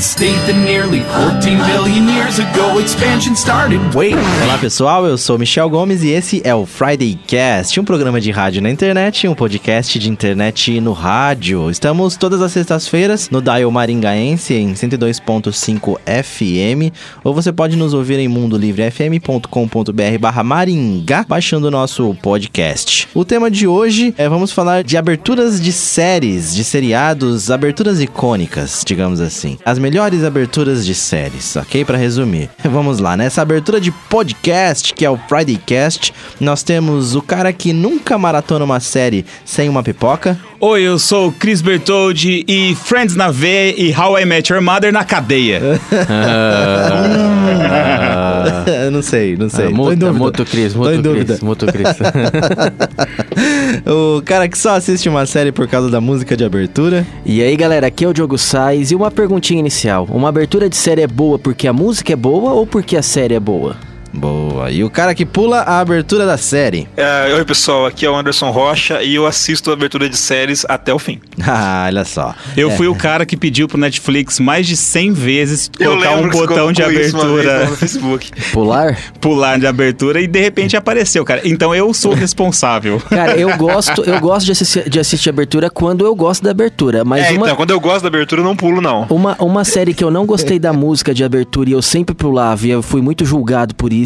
state that nearly 14 billion years ago expansion started. Wait, Olá pessoal, eu sou Michel Gomes e esse é o Friday Cast, um programa de rádio na internet, um podcast de internet no rádio. Estamos todas as sextas-feiras no Dial Maringaense em 102.5 FM, ou você pode nos ouvir em mundolivrefm.com.br barra Maringá, baixando o nosso podcast. O tema de hoje é vamos falar de aberturas de séries, de seriados, aberturas icônicas, digamos assim. As melhores aberturas de séries, ok? Para resumir. Vamos lá, nessa abertura de podcast, que é o Friday Cast, nós temos o cara que nunca maratona uma série sem uma pipoca. Oi, eu sou o Chris Bertoldi e Friends na V e How I Met Your Mother na cadeia. Eu não sei, não sei. Ah, Tô em muta, dúvida. muta o Cris, Tô muta em o dúvida. Cris, muta o Cris. o cara que só assiste uma série por causa da música de abertura. e aí, galera, aqui é o Diogo Sais e uma perguntinha inicial. Uma abertura de série é boa porque a música é boa ou porque a série é boa? Boa. E o cara que pula a abertura da série. É, oi pessoal, aqui é o Anderson Rocha e eu assisto a abertura de séries até o fim. Ah, olha só. Eu É. fui o cara que pediu pro Netflix mais de 100 vezes Eu colocar um botão de colocou isso uma vez lá abertura, no Facebook. Pular? pular de abertura e de repente apareceu, cara. Então eu sou o responsável. Cara, eu gosto, eu gosto de assistir, de assistir abertura quando eu gosto da abertura, mas é, uma, então, quando eu gosto da abertura, eu não pulo, não. uma, uma série que eu não gostei da música de abertura e eu sempre pulava e eu fui muito julgado por isso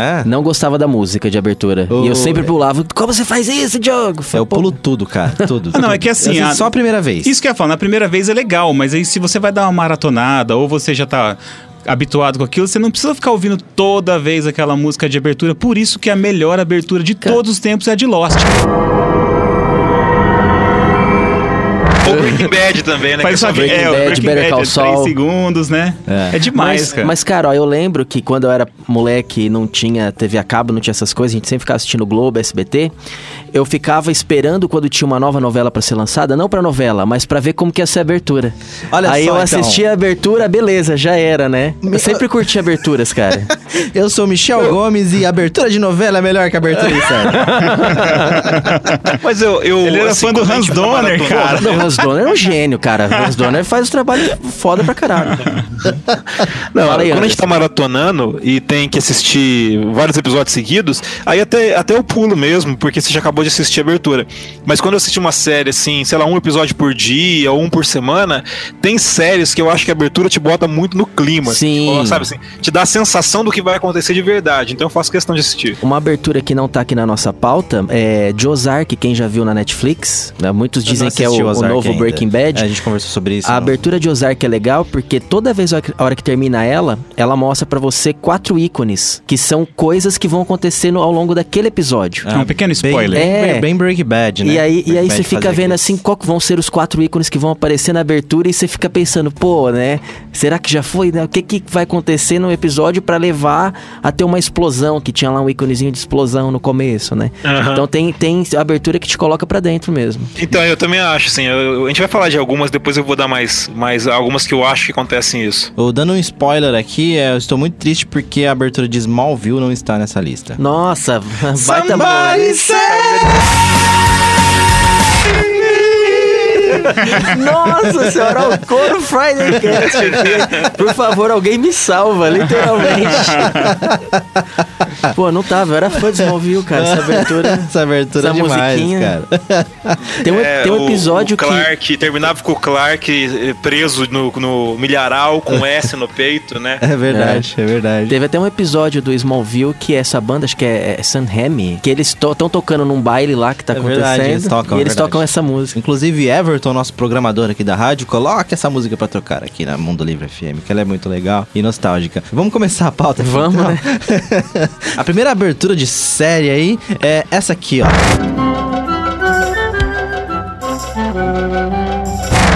É. Não gostava da música de abertura. Oh, e eu sempre é. pulava. Como você faz isso, Diogo? Eu pulo tudo, cara. Tudo. Ah, não, é que assim, a- Só a primeira vez. Isso que eu ia falar, na primeira vez é legal, mas aí se você vai dar uma maratonada ou você já tá habituado com aquilo, você não precisa ficar ouvindo toda vez aquela música de abertura. Por isso que a melhor abertura de todos os tempos é a de Lost. Breaking Bad também, né? Faz que é só Breaking é, o Bad, Breaking Better Bad Call é 3 Saul. segundos, né? É. É, demais, mas, cara. mas, cara, ó, eu lembro que quando eu era moleque e não tinha TV a cabo, não tinha essas coisas, a gente sempre ficava assistindo Globo, SBT. Eu ficava esperando quando tinha uma nova novela pra ser lançada, não pra novela, mas pra ver como que ia ser a abertura. Olha Aí só, eu então. assistia a abertura, beleza, já era, né? Eu sempre curti aberturas, cara. Eu sou Michel Gomes e abertura de novela é melhor que abertura de série. Mas eu. eu Ele era assim, fã do Hans Donner, cara. Não, o Hans Donner um gênio, cara. O Hans Donner faz o trabalho foda pra caralho. Não, Fala aí, quando a gente tá maratonando e tem que assistir vários episódios seguidos, aí até, até eu pulo mesmo, porque você já acabou de assistir a abertura. Mas quando eu assisti uma série, assim, sei lá, um episódio por dia ou um por semana, tem séries que eu acho que a abertura te bota muito no clima. Sim. Tipo, sabe assim? Te dá a sensação do que vai acontecer de verdade. Então eu faço questão de assistir. Uma abertura que não tá aqui na nossa pauta é de Ozark, quem já viu na Netflix. né? Muitos Eu dizem que é o, o novo ainda. Breaking Bad. É, a gente conversou sobre isso. A no- abertura de Ozark é legal porque toda vez a hora que termina ela, ela mostra pra você quatro ícones, que são coisas que vão acontecer no- ao longo daquele episódio. É um pequeno spoiler. Bem, É. bem, Breaking Bad, né? E aí, e Breaking aí Bad você fica vendo assim qual que vão ser os quatro ícones que vão aparecer na abertura e você fica pensando, pô, né? Será que já foi? Né? O que, que vai acontecer no episódio pra levar a ter uma explosão? Que tinha lá um íconezinho de explosão no começo, né? Aham. Então tem, tem abertura que te coloca pra dentro mesmo. Então, eu também acho, assim, eu- a gente vai falar de algumas, depois eu vou dar mais, mais algumas que eu acho que acontecem isso. Ô, dando um spoiler aqui, é, eu estou muito triste porque a abertura de Smallville não está nessa lista. Nossa, baita Somebody Nossa senhora, o Coro Friday Cast aqui. Por favor, alguém me salva, literalmente. Pô, não tava, eu era fã de Smallville, cara, essa abertura. Essa abertura Essa é demais, musiquinha. cara. Tem um, É, tem um episódio o Clark, terminava com o Clark eh, preso no, no milharal com S no peito, né? É verdade, é, verdade. que. Teve até um episódio do Smallville que é essa banda, acho que é, é San Remi, que eles estão tocando num baile lá que tá É acontecendo. verdade, eles tocam, e é eles verdade. tocam essa música. Inclusive, Everton, nosso programador aqui da rádio, coloca essa música pra tocar aqui na Mundo Livre FM, que ela é muito legal e nostálgica. Vamos começar a pauta? aqui, Vamos, então? né? a primeira abertura de série aí é essa aqui, ó.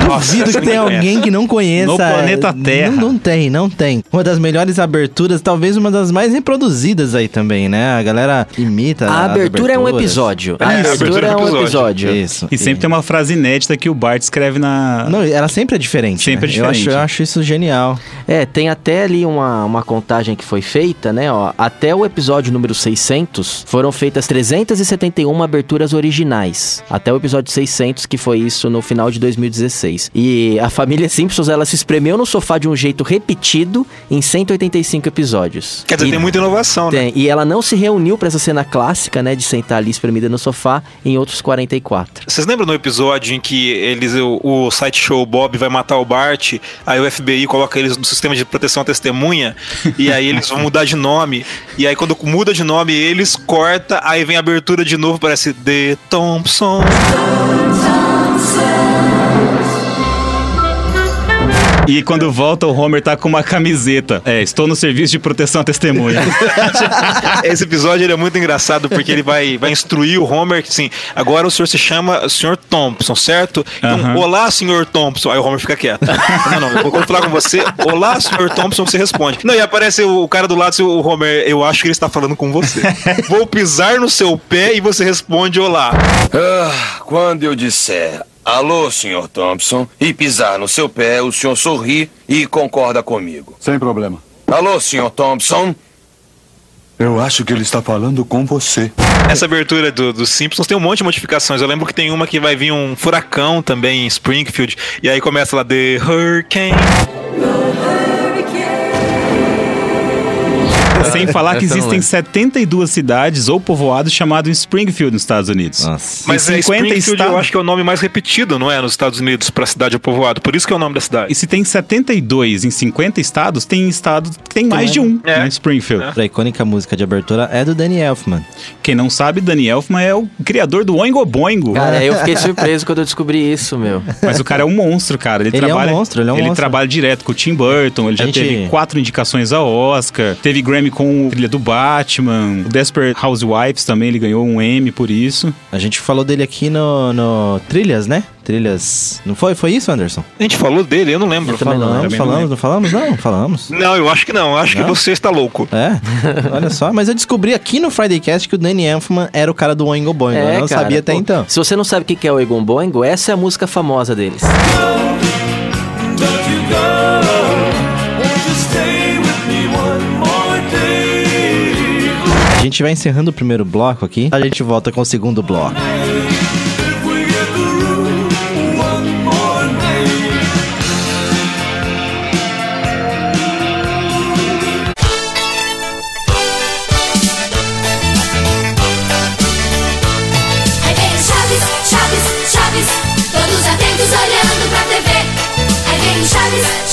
Nossa, duvido que tenha alguém que não conheça. No planeta Terra. Não, não tem, não tem. Uma das melhores aberturas, talvez uma das mais reproduzidas aí também, né? A galera imita. A abertura é um episódio. É, A abertura abertura é é um episódio. episódio. Isso. E sempre tem uma frase inédita que o Bart escreve na. Não, ela sempre é diferente. Sempre né? é diferente. Eu acho, eu acho isso genial. É, tem até ali uma, uma contagem que foi feita, né? Ó, até o episódio número 600, foram feitas 371 aberturas originais. Até o episódio 600, que foi isso no final de 2016. E a família Simpsons, ela se espremeu no sofá de um jeito repetido em 185 episódios. Quer dizer, E- tem muita inovação, né? tem, e ela não se reuniu pra essa cena clássica, né, de sentar ali espremida no sofá em outros 44. Vocês lembram no episódio em que eles, o, o site show Bob vai matar o Bart, aí o FBI coloca eles no sistema de proteção à testemunha, e aí eles vão mudar de nome, e aí quando muda de nome eles corta, aí vem a abertura de novo, parece The Thompson. E quando volta, o Homer tá com uma camiseta. É, estou no serviço de proteção à testemunha. Esse episódio ele é muito engraçado porque ele vai, vai instruir o Homer que assim, agora o senhor se chama Sr. Thompson, certo? Então, Aham. olá, Sr. Thompson. Aí o Homer fica quieto. não, não, eu vou falar com você. Olá, Sr. Thompson, você responde. Não, e aparece o, o cara do lado, assim, o Homer, eu acho que ele está falando com você. Vou pisar no seu pé e você responde olá. Ah, quando eu disser alô, Sr. Thompson, e pisar no seu pé, o senhor sorri e concorda comigo. Sem problema. Alô, Sr. Thompson? Eu acho que ele está falando com você. Essa abertura do- dos Simpsons tem um monte de modificações. Eu lembro que tem uma que vai vir um furacão também em Springfield. E aí começa lá The Hurricane. Sem falar que existem 72 cidades ou povoados chamados Springfield nos Estados Unidos. Nossa. Mas é 50 Springfield estados- eu acho que é o nome mais repetido, não é? Nos Estados Unidos, pra cidade ou povoado. Por isso que é o nome da cidade. E se tem 72 em 50 estados, tem estado que tem mais de um, É. né? Springfield. A icônica música de abertura é do Danny Elfman. Quem não sabe, Danny Elfman é o criador do Oingo Boingo. Cara, eu fiquei surpreso quando eu descobri isso, meu. Mas o cara é um monstro, cara. Ele, Ele é um trabalha, monstro, ele é um monstro. trabalha direto com o Tim Burton. Ele já gente- teve quatro indicações a Oscar. Teve Grammy com o trilha do Batman. O Desperate Housewives também, ele ganhou um M por isso. A gente falou dele aqui no, no Trilhas, né? Trilhas. Não foi? Foi isso, Anderson? A gente falou dele, eu não lembro. Eu não falamos, não falamos, lembro. não falamos? Não, falamos. Não, eu acho que não. Eu acho Não? que você está louco. É, olha só. Mas eu descobri aqui no Friday Cast que o Danny Elfman era o cara do Oingo Boingo. eu não cara, sabia até pô, então. Se você não sabe o que é o Egon Boingo, essa é a música famosa deles. A gente vai encerrando o primeiro bloco aqui. A gente volta com o segundo bloco.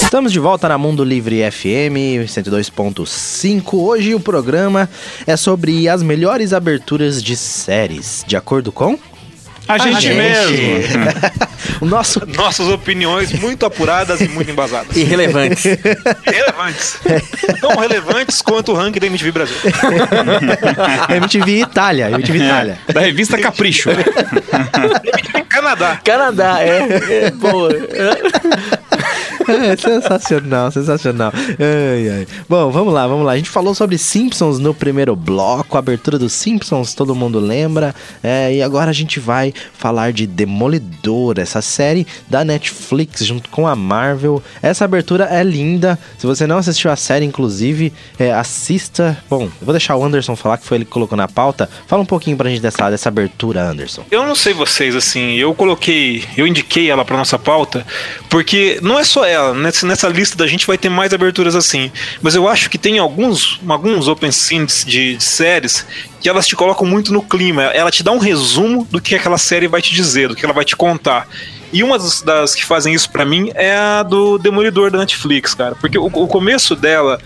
Estamos de volta na Mundo Livre FM 102.5. Hoje o programa é sobre as melhores aberturas de séries, de acordo com A gente, mesmo. o nosso Nossas opiniões muito apuradas e muito embasadas. Irrelevantes. Relevantes. Tão relevantes quanto o ranking da MTV Brasil. MTV Itália, MTV Itália. Da revista Capricho. Canadá. Canadá, é. é boa. É, sensacional, sensacional. Ai, ai. Bom, vamos lá, vamos lá. A gente falou sobre Simpsons no primeiro bloco, a abertura dos Simpsons, todo mundo lembra. É, e agora a gente vai falar de Demolidor, essa série da Netflix junto com a Marvel. Essa abertura é linda. Se você não assistiu a série, inclusive, é, assista. Bom, eu vou deixar o Anderson falar, que foi ele que colocou na pauta. Fala um pouquinho pra gente dessa, dessa abertura, Anderson. Eu não sei vocês, assim, eu coloquei, eu indiquei ela pra nossa pauta, porque não é só ela, nessa, nessa lista da gente vai ter mais aberturas assim, mas eu acho que tem alguns, alguns open scenes de, de séries que elas te colocam muito no clima, ela te dá um resumo do que aquela série vai te dizer, do que ela vai te contar. E uma das, que fazem isso pra mim é a do Demolidor da Netflix, cara, porque o, o começo dela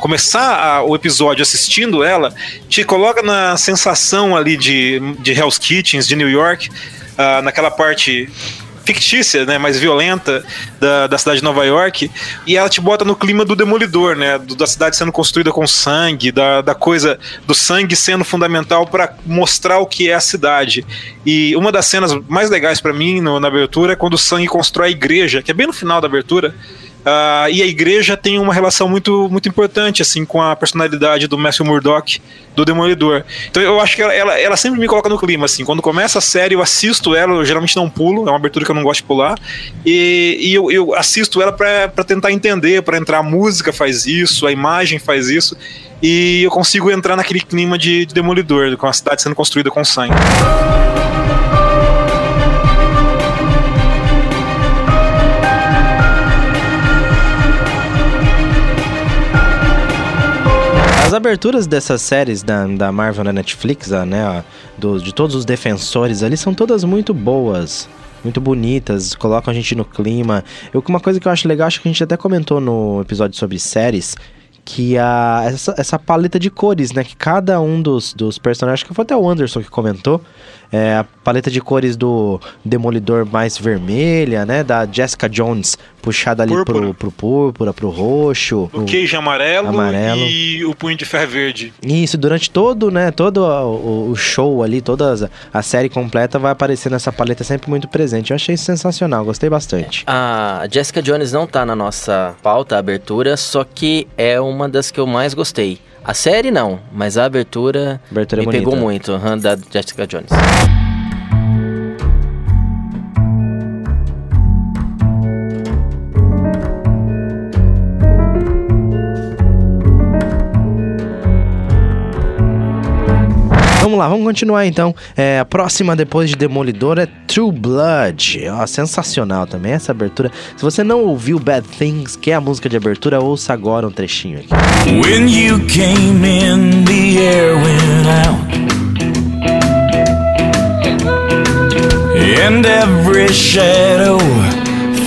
começar o episódio assistindo ela, te coloca na sensação ali de, de Hell's Kitchens, de New York, ah, naquela parte fictícia, né, mais violenta da, da cidade de Nova York, e ela te bota no clima do Demolidor, né, do- da cidade sendo construída com sangue, da, da coisa do sangue sendo fundamental para mostrar o que é a cidade. E uma das cenas mais legais para mim no- na abertura é quando o sangue constrói a igreja, que é bem no final da abertura. Ah, e a igreja tem uma relação muito, muito importante assim com a personalidade do Matthew Murdock, do Demolidor. Então eu acho que ela, ela, ela sempre me coloca no clima. Assim. Quando começa a série, eu assisto ela, eu geralmente não pulo, é uma abertura que eu não gosto de pular. E, e eu, eu assisto ela para tentar entender, para entrar a música faz isso, a imagem faz isso. E eu consigo entrar naquele clima de, de Demolidor, com a cidade sendo construída com sangue. As aberturas dessas séries da, da Marvel na Netflix, né, do- de todos os defensores ali, são todas muito boas. Muito bonitas, colocam a gente no clima. Eu, uma coisa que eu acho legal, acho que a gente até comentou no episódio sobre séries, que a, essa, essa paleta de cores, né? Que cada um dos, dos personagens, acho que foi até o Anderson que comentou, é, a paleta de cores do Demolidor mais vermelha, né? Da Jessica Jones puxada ali Púrpura. pro, pro púrpura, pro roxo. O queijo amarelo, Amarelo. e o punho de ferro verde. Isso, durante todo, né, todo o, o show ali, toda a série completa vai aparecendo essa paleta sempre muito presente. Eu achei sensacional, gostei bastante. A Jessica Jones não tá na nossa pauta, abertura, só que é uma das que eu mais gostei. A série não, mas a abertura, Abertura é me bonita. pegou muito, aham, da Jessica Jones. Lá, vamos continuar então. É, a próxima depois de Demolidor é True Blood. Ó, sensacional também essa abertura. Se você não ouviu Bad Things, que é a música de abertura, ouça agora um trechinho aqui. When you came in, the air went out. And every shadow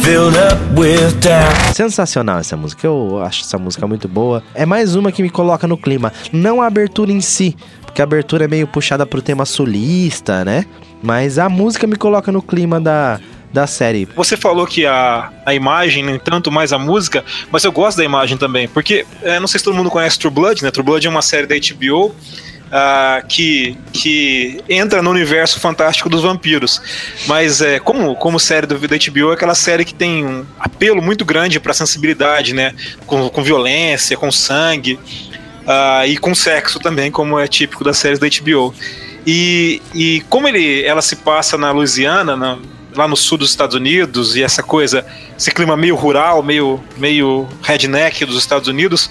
filled up with doubt. Sensacional essa música, eu acho essa música muito boa. É mais uma que me coloca no clima, não a abertura em si, porque a abertura é meio puxada pro tema sulista, né? Mas a música me coloca no clima da, da série. Você falou que a, a imagem, nem tanto mais a música, mas eu gosto da imagem também, porque é, não sei se todo mundo conhece True Blood, né? True Blood é uma série da HBO ah, que, que entra no universo fantástico dos vampiros. Mas é, como, como série do, da HBO é aquela série que tem um apelo muito grande para sensibilidade, né? Com, com violência, com sangue. Ah, e com sexo também, como é típico das séries da HBO. E, e como ele, ela se passa na Louisiana, na- lá no sul dos Estados Unidos, e essa coisa, esse clima meio rural, meio, meio redneck dos Estados Unidos,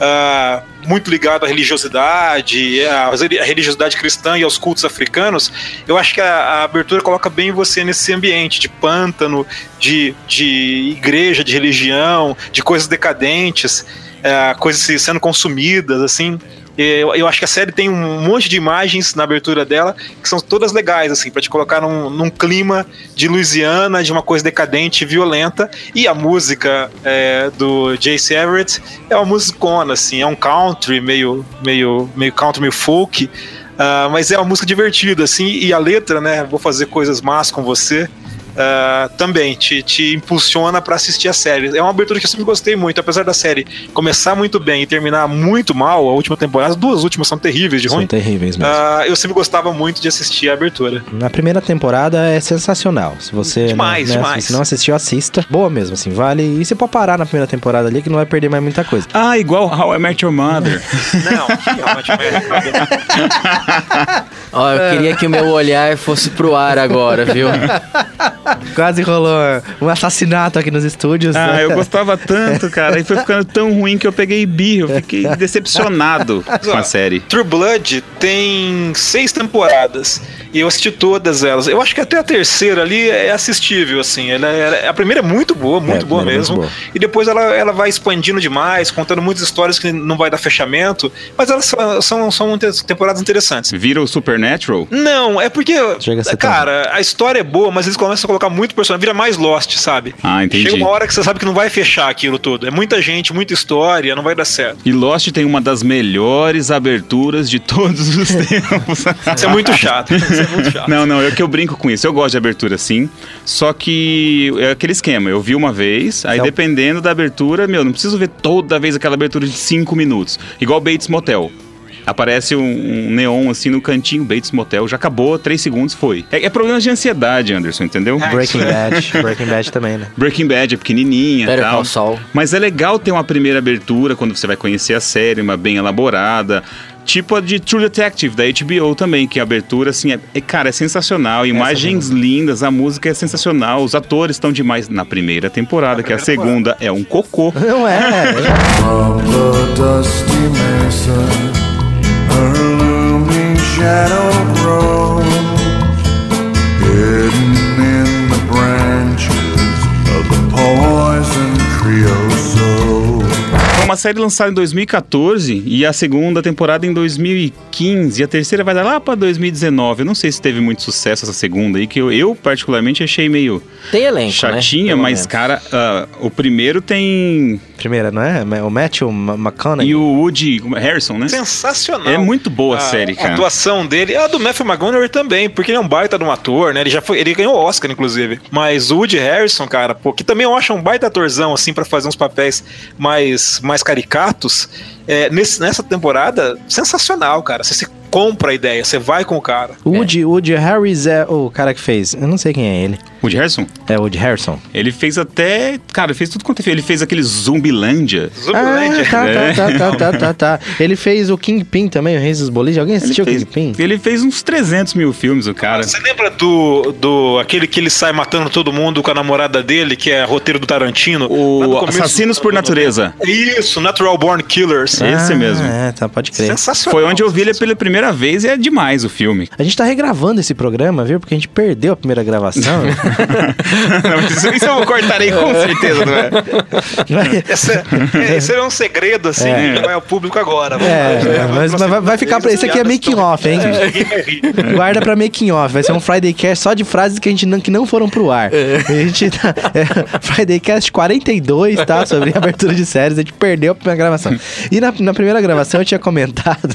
ah, muito ligado à religiosidade, à religiosidade cristã e aos cultos africanos, eu acho que a, a abertura coloca bem você nesse ambiente de pântano, de, de igreja, de religião, de coisas decadentes, ah, coisas se- sendo consumidas, assim. Eu, eu acho que a série tem um monte de imagens na abertura dela que são todas legais, assim, pra te colocar num, num clima de Louisiana, de uma coisa decadente violenta. E a música é, do Jace Everett é uma musicona, assim, é um country, meio, meio, meio country, meio folk. ah, mas é uma música divertida, assim, e a letra, né? Vou fazer coisas más com você. Ah, também te, te impulsiona pra assistir a série. É uma abertura que eu sempre gostei muito, apesar da série começar muito bem e terminar muito mal, a última temporada, as duas últimas são terríveis de São ruim. terríveis mesmo. ah, eu sempre gostava muito de assistir a abertura. Na primeira temporada é sensacional. Se você, Demais, né, demais. Se você não assistiu, assista. Boa mesmo, assim, vale. E você pode parar na primeira temporada ali que não vai perder mais muita coisa. Ah, igual How I Met Your Mother. Não, realmente Ó, eu queria que o meu olhar fosse pro ar agora, viu? Quase rolou um assassinato aqui nos estúdios. Ah, né? eu gostava tanto, cara. E foi ficando tão ruim que eu peguei birro. Eu fiquei decepcionado com a série. True Blood tem seis temporadas e eu assisti todas elas. Eu acho que até a terceira ali é assistível, assim. Ela, ela- a primeira é muito boa, muito a boa primeira é mesmo. muito boa. E depois ela, ela vai expandindo demais, contando muitas histórias que não vai dar fechamento, mas elas são, são, são temporadas interessantes. Vira o Supernatural? Não, é porque, Chega a ser cara, a história é boa, mas eles começam a colocar muito personagem, vira mais Lost, sabe? Ah, entendi. Chega uma hora que você sabe que não vai fechar aquilo tudo. É muita gente, muita história, não vai dar certo. E Lost tem uma das melhores aberturas de todos os tempos. Isso é muito chato. É muito chato. Não, não, é que eu brinco com isso. Eu gosto de abertura, sim. Só que é aquele esquema. Eu vi uma vez, aí Então- dependendo da abertura, meu, não preciso ver toda vez aquela abertura de 5 minutos. Igual Bates Motel. Aparece um, um neon assim no cantinho, Bates Motel, já acabou, 3 segundos, foi. É, é problema de ansiedade, Anderson, entendeu? Breaking Bad. Breaking Bad também, né? Breaking Bad é pequenininha e Better tal. Call Saul. Mas é legal ter uma primeira abertura quando você vai conhecer a série, uma bem elaborada. Tipo a de True Detective, da HBO também, que a abertura, assim, é, é- cara, é sensacional. Imagens lindas, a música é sensacional, os atores estão demais na primeira temporada, que a segunda é um cocô. Não é. Hidden in the branches of the poison creosote. Uma série lançada em 2014 e a segunda temporada em 2015. E a terceira vai dar lá pra 2019. Eu não sei se teve muito sucesso essa segunda aí, que eu, eu particularmente achei meio Tem elenco, chatinha, né? Mas, menos. cara, ah, o primeiro tem. Primeira, não é? O Matthew Ma- McConaughey. E o Woody Harrison, né? Sensacional. É muito boa a A- série, A cara. atuação dele, a do Matthew McConaughey também, porque ele é um baita de um ator, né? Ele já foi, ele ganhou Oscar, inclusive. Mas o Woody Harrison, cara, pô, que também eu acho um baita atorzão, assim, pra fazer uns papéis mais, mais caricatos. É, nesse- nessa temporada, sensacional, cara. Você se compra a ideia, você vai com o cara. O Woody, Woody Harris é o cara que fez. Eu não sei quem é ele. Woody Harrison? É o Woody Harrison. Ele fez até. Cara, ele fez tudo quanto é feio. Ele fez aquele Zumbilândia. Zumbilândia. Ah, tá, É. tá, tá, tá, tá, tá, tá. Ele fez o Kingpin também, o Reis dos Bolis. Alguém Ele assistiu o fez, Kingpin? ele fez uns 300 mil filmes, o cara. Você lembra do, do aquele que ele sai matando todo mundo com a namorada dele, que é roteiro do Tarantino? Do O Assassinos por Natureza. Isso, Natural Born Killers. Esse mesmo. É, tá, pode crer. Sensacional. Foi onde eu vi ele pela primeira vez e é demais o filme. A gente tá regravando esse programa, viu? Porque a gente perdeu a primeira gravação. Não, isso, isso eu cortarei com certeza, não é? Esse, é, esse é um segredo, assim, É. que vai ao público agora. É, mas, mas vai, vai ficar pra. Esse aqui é making off, hein? Rir. Guarda pra making off. Vai ser um Friday Cast só de frases que a gente não, que não foram pro ar. A gente tá. É, Friday Cast 42, tá? Sobre abertura de séries. A gente perdeu a primeira gravação. E na, na primeira gravação eu tinha comentado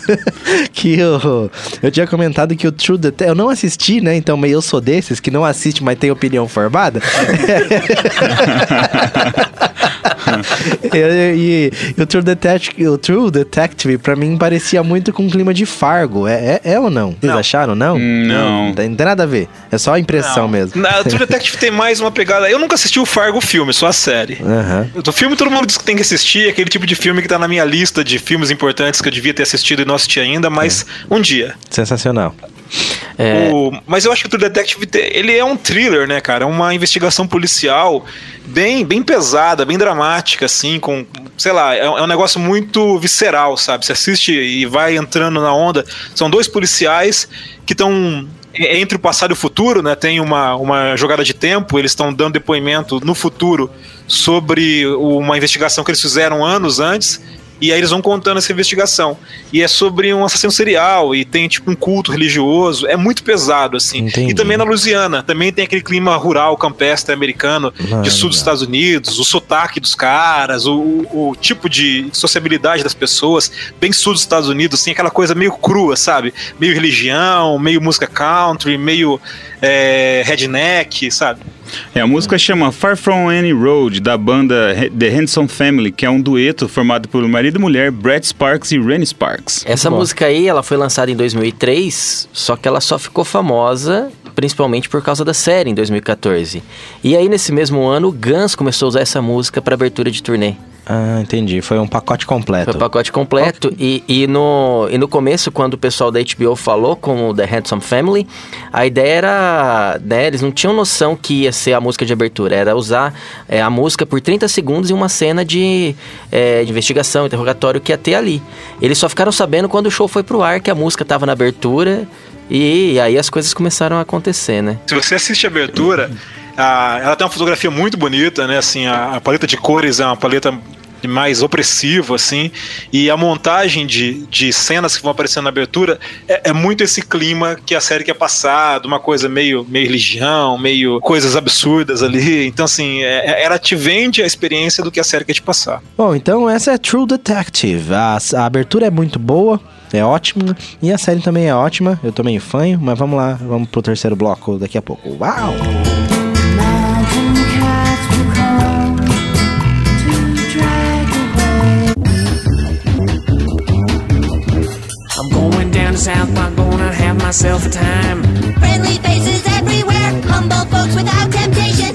que eu, eu tinha comentado que o True Detective. Eu não assisti, né? Então meio eu sou desses que não assiste, mas tem opinião formada. e, e- o, True Detective, o True Detective, pra mim, parecia muito com o clima de Fargo. É, é, é ou não? Vocês Não. acharam, não? Não. Não tem, não tem nada a ver. É só a impressão mesmo. Na True Detective tem mais uma pegada. Eu nunca assisti o Fargo filme, só a série. Aham. O filme todo mundo diz que tem que assistir, é aquele tipo de filme que tá na minha lista de filmes importantes que eu devia ter assistido e não assisti ainda, mas um dia. Sensacional. É, O- mas eu acho que o True Detective te- ele é um thriller, né, cara? É uma investigação policial bem, bem pesada, bem dramática, assim, com, sei lá, é, um- é um negócio muito visceral, sabe? Você assiste e vai entrando na onda. São dois policiais que estão entre o passado e o futuro, né? Tem uma, uma jogada de tempo, eles estão dando depoimento no futuro sobre uma investigação que eles fizeram anos antes. E aí eles vão contando essa investigação. E é sobre um assassino serial, e tem tipo um culto religioso. É muito pesado, assim. Entendi. E também na Louisiana, também tem aquele clima rural, campestre americano, Mano. de sul dos Estados Unidos, o sotaque dos caras, o, o- o tipo de sociabilidade das pessoas, bem sul dos Estados Unidos, assim, aquela coisa meio crua, sabe? Meio religião, meio música country, meio é, redneck, sabe? É, a música chama Far From Any Road, da banda He- The Hanson Family, que é um dueto formado por marido e mulher, Brett Sparks e Rennie Sparks. essa música aí, ela foi lançada em 2003, só que ela só ficou famosa principalmente por causa da série em 2014. E aí nesse mesmo ano, o Guns começou a usar essa música para abertura de turnê. Ah, entendi. Foi um pacote completo. Foi o pacote completo. E, e, no, e no começo, quando o pessoal da HBO falou com o The Handsome Family, a ideia era. Né, eles não tinham noção que ia ser a música de abertura. Era usar é, a música por 30 segundos em uma cena de, é, de investigação, interrogatório que ia ter ali. Eles só ficaram sabendo quando o show foi pro ar que a música tava na abertura. E, e aí as coisas começaram a acontecer, né? Se você assiste a abertura, a- ela tem uma fotografia muito bonita, né? Assim, a, a paleta de cores é uma paleta mais opressivo, assim. E a montagem de, de cenas que vão aparecendo na abertura é, é muito esse clima que a série quer passar, de uma coisa meio, meio religião, meio coisas absurdas ali. Então, assim, é- ela te vende a experiência do que a série quer te passar. Bom, então essa é True Detective. A, a abertura é muito boa, é ótima. E a série também é ótima. Eu tô meio fanho, mas vamos lá, vamos pro terceiro bloco daqui a pouco. Uau! South Park, gonna have myself a time. Friendly faces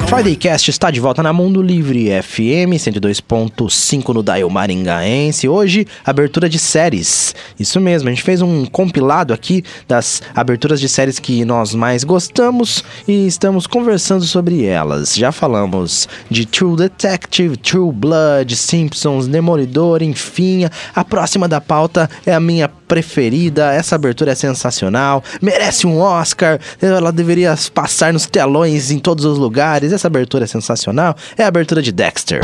Friday Cast está de volta na Mundo Livre FM 102.5 no Dial Maringaense. Hoje, abertura de séries. Isso mesmo, a gente fez um compilado aqui das aberturas de séries que nós mais gostamos e estamos conversando sobre elas. Já falamos de True Detective, True Blood, Simpsons, Demolidor, enfim. A próxima da pauta é a minha preferida. Essa abertura é sensacional, merece um Oscar. Ela deveria passar nos telões em todos os lugares. Essa abertura é sensacional. É a abertura de Dexter.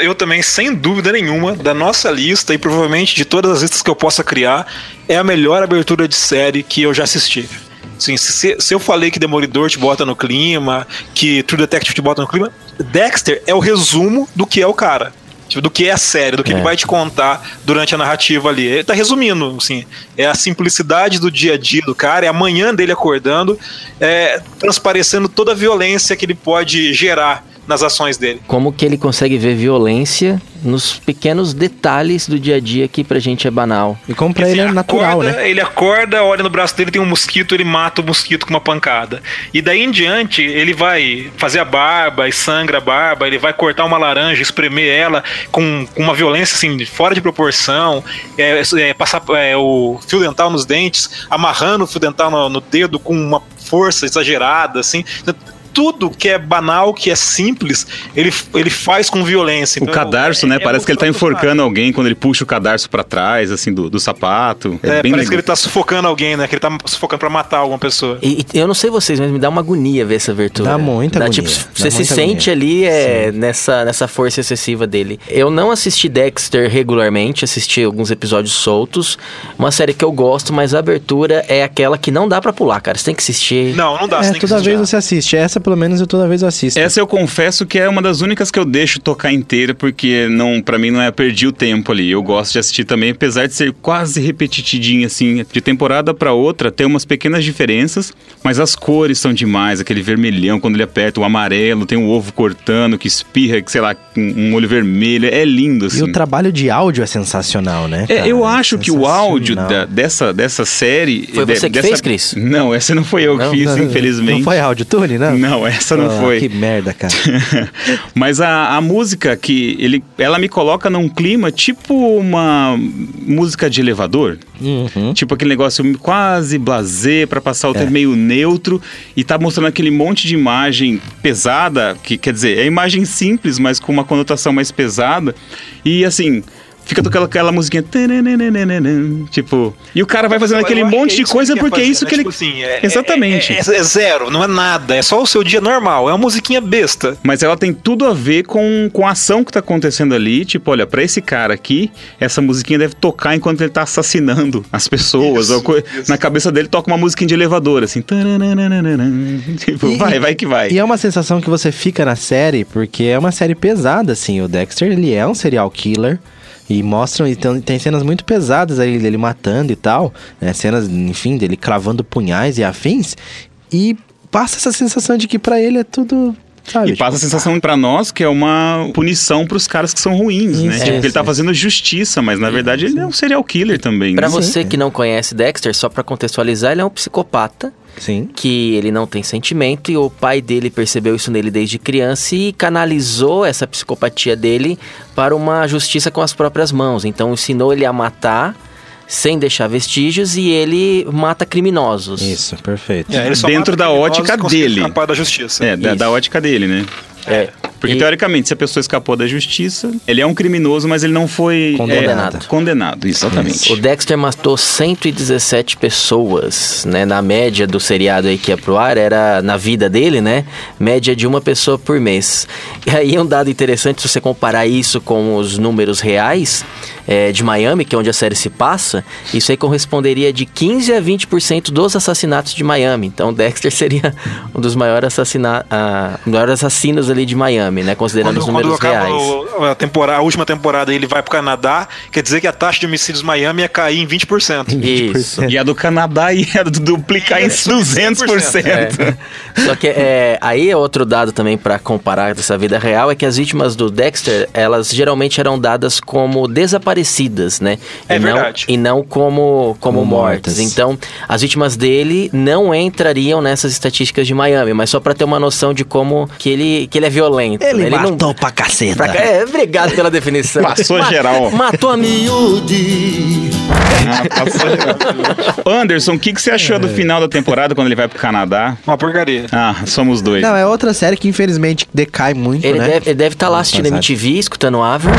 Eu também, sem dúvida nenhuma, da nossa lista e provavelmente de todas as listas que eu possa criar, é a melhor abertura de série que eu já assisti. Sim, se, se eu falei que Demolidor te bota no clima, que True Detective te bota no clima, Dexter é o resumo do que é o cara. Tipo, do que é a série, do que É. ele vai te contar durante a narrativa ali. Ele tá resumindo, assim. É a simplicidade do dia a dia do cara, é a manhã dele acordando, é, transparecendo toda a violência que ele pode gerar nas ações dele. Como que ele consegue ver violência nos pequenos detalhes do dia a dia que pra gente é banal. E como pra ele é natural, acorda, né? Ele acorda, olha no braço dele, tem um mosquito, ele mata o mosquito com uma pancada. E daí em diante, ele vai fazer a barba e sangra a barba, ele vai cortar uma laranja, espremer ela com, com uma violência assim, fora de proporção, é, é, passar é, o fio dental nos dentes, amarrando o fio dental no, no dedo com uma força exagerada, assim. Tudo que é banal, que é simples, ele, ele faz com violência. O Então, cadarço, é- né? é Parece que ele tá enforcando alguém quando ele puxa o cadarço pra trás, assim, do, do sapato. É, É, bem parece que legal. ele tá sufocando alguém, né? Que ele tá sufocando pra matar alguma pessoa. E, e eu não sei vocês, mas me dá uma agonia ver essa abertura. Dá muita agonia, Tipo, dá você se sente ali é, nessa, nessa força excessiva dele. Eu não assisti Dexter regularmente, assisti alguns episódios soltos. Uma série que eu gosto, mas a abertura é aquela que não dá pra pular, cara. Você tem que assistir. Não, não dá. você É, que toda vez você assiste. Essa, pelo menos, eu toda vez assisto. Essa eu confesso que é uma das únicas que eu deixo tocar inteira, porque não, para mim não é perdi o tempo ali. Eu gosto de assistir também, apesar de ser quase repetitidinho assim, de temporada pra outra, tem umas pequenas diferenças, mas as cores são demais, aquele vermelhão quando ele aperta, o amarelo, tem um ovo cortando que espirra, que sei lá, um, um olho vermelho, é lindo assim. E o trabalho de áudio é sensacional, né? É, eu acho que o áudio da- dessa, dessa série. Foi de- você que dessa- fez, Cris? Não, essa não foi eu Não? que fiz, Não, infelizmente. Não foi áudio tune, não? Não, essa não Ah, foi. Que merda, cara. Mas a, a música que ele, ela me coloca num clima tipo uma música de elevador. Uhum. Tipo aquele negócio quase blasé pra passar o É. tempo meio neutro e tá mostrando aquele monte de imagem pesada, que quer dizer, é imagem simples, mas com uma conotação mais pesada. E assim, fica tocando aquela musiquinha. Tipo, e o cara vai fazendo aquele que monte é de isso coisa ele quer porque é isso né? que ele. Tipo assim, é- Exatamente. É, é- é zero, não é nada. É só o seu dia normal. É uma musiquinha besta. Mas ela tem tudo a ver com, com a ação que tá acontecendo ali. Tipo, olha, pra esse cara aqui, essa musiquinha deve tocar enquanto ele tá assassinando as pessoas. Isso, co- isso. Na cabeça dele toca uma musiquinha de elevador, assim. Tipo, E- vai, vai que vai. E é uma sensação que você fica na série, porque é uma série pesada, assim. O Dexter, ele é um serial killer. E mostram, e tem, tem cenas muito pesadas aí dele matando e tal. Né? Cenas, enfim, dele cravando punhais e afins. E passa essa sensação de que pra ele é tudo, sabe? E passa a tipo, sensação pra nós que é uma punição pros caras que são ruins, né? Isso, Tipo, que ele tá fazendo justiça, mas na verdade ele é um serial killer também. Pra né? você que não conhece Dexter, só pra contextualizar, ele é um psicopata Sim. que ele não tem sentimento e o pai dele percebeu isso nele desde criança e canalizou essa psicopatia dele para uma justiça com as próprias mãos. Então ensinou ele a matar sem deixar vestígios e ele mata criminosos. Isso, perfeito. É, ele só Dentro mata da ótica dele. escapar da justiça. É, da, da ótica dele, né? É. Porque, E- teoricamente, se a pessoa escapou da justiça, ele é um criminoso, mas ele não foi é, Condenado. condenado, exatamente. O Dexter matou 117 pessoas, né? Na média do seriado aí que ia pro ar, era na vida dele, né? Média de uma pessoa por mês. E aí um dado interessante, se você comparar isso com os números reais é, de Miami, que é onde a série se passa, isso aí corresponderia de 15 a 20% dos assassinatos de Miami. Então Dexter seria um dos maiores, assassina ah, maiores assassinos ali de Miami, né? Considerando Quando, os quando números acaba reais. a, temporada, a última temporada ele vai pro Canadá, quer dizer que a taxa de homicídios em Miami ia cair em 20%. Isso. E a do Canadá ia duplicar em 200%. É. Só que é, aí é outro dado também pra comparar dessa vida real é que as vítimas do Dexter elas geralmente eram dadas como desaparecidas, né? É e não, verdade. E não como como, Como mortas. mortas. Então as vítimas dele não entrariam nessas estatísticas de Miami, mas só pra ter uma noção de como que ele que ele é violento. Ele, né? matou não pra caceta. pra é, obrigado pela definição. Passou geral. Matou a miúde. Ah, passou geral. Anderson, o que, que você achou do final da temporada quando ele vai pro Canadá? Uma porcaria. Ah, somos dois. Não, é outra série que infelizmente decai muito, Ele né? deve, ele deve estar lá assistindo. MTV, escutando Avril.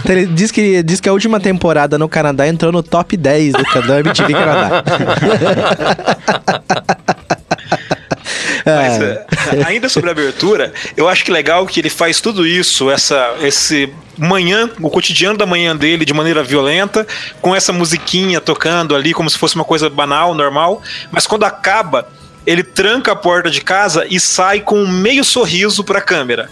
Então, ele diz que, diz que a última temporada no Canadá entrou no top 10 do Canadá MTV Canadá. Mas, É. é, ainda sobre a abertura, eu acho que legal que ele faz tudo isso, essa, esse manhã, o cotidiano da manhã dele de maneira violenta, com essa musiquinha tocando ali como se fosse uma coisa banal, normal, mas quando acaba, ele tranca a porta de casa e sai com um meio sorriso pra câmera.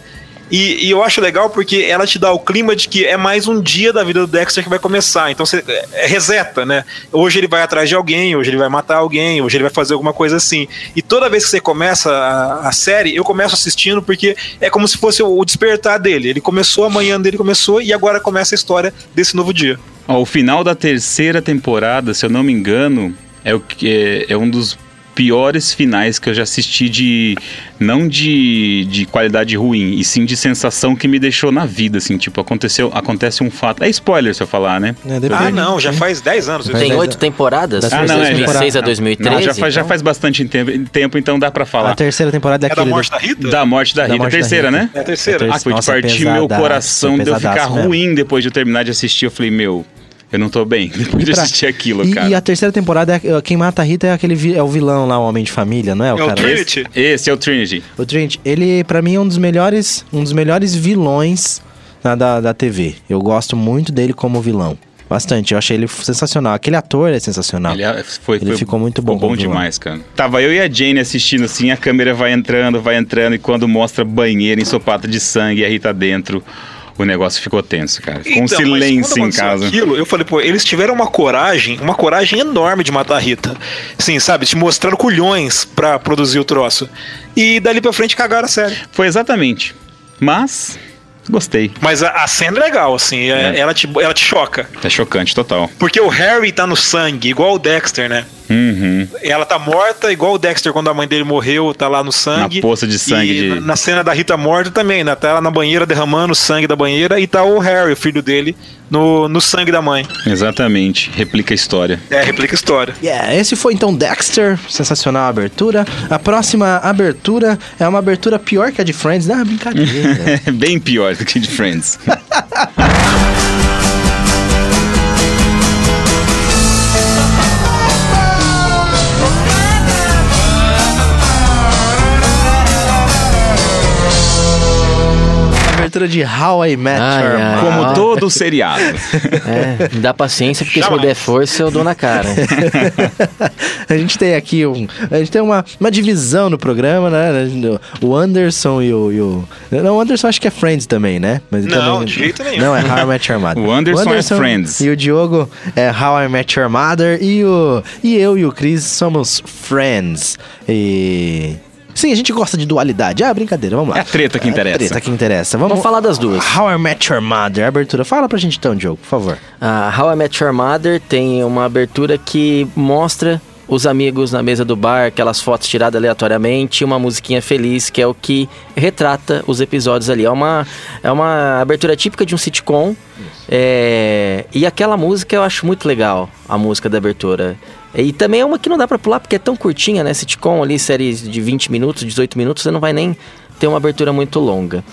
E, e eu acho legal porque ela te dá o clima de que é mais um dia da vida do Dexter que vai começar. Então você é, reseta, né? Hoje ele vai atrás de alguém, hoje ele vai matar alguém, hoje ele vai fazer alguma coisa assim. E toda vez que você começa a, a série, eu começo assistindo porque é como se fosse o despertar dele. Ele começou, a manhã dele começou e agora começa a história desse novo dia. Ó, o final da terceira temporada, se eu não me engano, é, o que, é, é um dos piores finais que eu já assisti de não de, de qualidade ruim, e sim de sensação que me deixou na vida, assim, tipo, aconteceu, acontece um fato. É spoiler se eu falar, né? É. Ah, não, já faz 10 anos. Tem oito temporadas, das de primeiras 2006 a temporadas. 2013. Não, já faz, já então. faz bastante tempo, então dá pra falar. A terceira temporada é É da morte da Rita? Da morte da Da Rita, morte da terceira, Rita. né? É a terceira. É Ah, foi de partir meu coração, de eu ficar mesmo. ruim depois de eu terminar de assistir. Eu falei, meu, eu não tô bem depois de pra- assistir aquilo, e, cara. e a terceira temporada, é, quem mata a Rita é aquele vi- é o vilão lá, o Homem de Família, não é? O É o cara? Trinity. Esse, esse é o Trinity. O Trent, ele pra mim é um dos melhores, um dos melhores vilões né, da, da TV. Eu gosto muito dele como vilão. Bastante, eu achei ele sensacional. Aquele ator é sensacional. Ele, é- foi, Ele foi- ficou muito bom Ficou bom demais, cara. Tava eu e a Jane assistindo assim, a câmera vai entrando, vai entrando, e quando mostra banheiro ensopado de sangue e a Rita dentro, o negócio ficou tenso, cara. Ficou um Então, silêncio em casa. Aquilo, eu falei, pô, eles tiveram uma coragem, uma coragem enorme de matar a Rita. Sim, sabe? Te mostraram culhões pra produzir o troço. E dali pra frente cagaram a série. Foi exatamente. Mas, gostei. Mas a, a cena é legal, assim, é- É. Ela, te, ela te choca. É chocante total. Porque o Harry tá no sangue, igual o Dexter, né? Uhum. Ela tá morta, igual o Dexter quando a mãe dele morreu, tá lá no sangue. Na poça de sangue E de- na- Na cena da Rita morta também, né? Tá ela na banheira derramando o sangue da banheira e tá o Harry, o filho dele, no, no sangue da mãe. Exatamente. Replica a história. É, replica a história. Yeah, esse foi então Dexter, sensacional a abertura. A próxima abertura é uma abertura pior que a de Friends. Não, brincadeira. É bem pior do que de Friends. abertura de How I Met Ai, Your ai. Mother. Como Ah. todo seriado. É, me dá paciência, porque se me der força, eu dou na cara. a gente tem aqui um. A gente tem uma, uma divisão no programa, né? O Anderson e o, e o- Não, o Anderson acho que é Friends também, né? Mas Não, também- de jeito nenhum. Não, é How I Met Your Mother. O Anderson é Friends. E o Diogo é How I Met Your Mother. E, o, e eu e o Chris somos Friends. E. Sim, a gente gosta de dualidade. Ah, brincadeira, vamos lá. É a treta que interessa. É a treta que interessa. Vamos, Vamos falar das duas. How I Met Your Mother, abertura. Fala pra gente então, Diogo, por favor. A How I Met Your Mother tem uma abertura que mostra os amigos na mesa do bar, aquelas fotos tiradas aleatoriamente, uma musiquinha feliz, que é o que retrata os episódios ali. É uma, é uma abertura típica de um sitcom. é, e aquela música eu acho muito legal, a música da abertura. E também é uma que não dá pra pular, porque é tão curtinha, né? Sitcom ali, séries de 20 minutos, 18 minutos, você não vai nem ter uma abertura muito longa.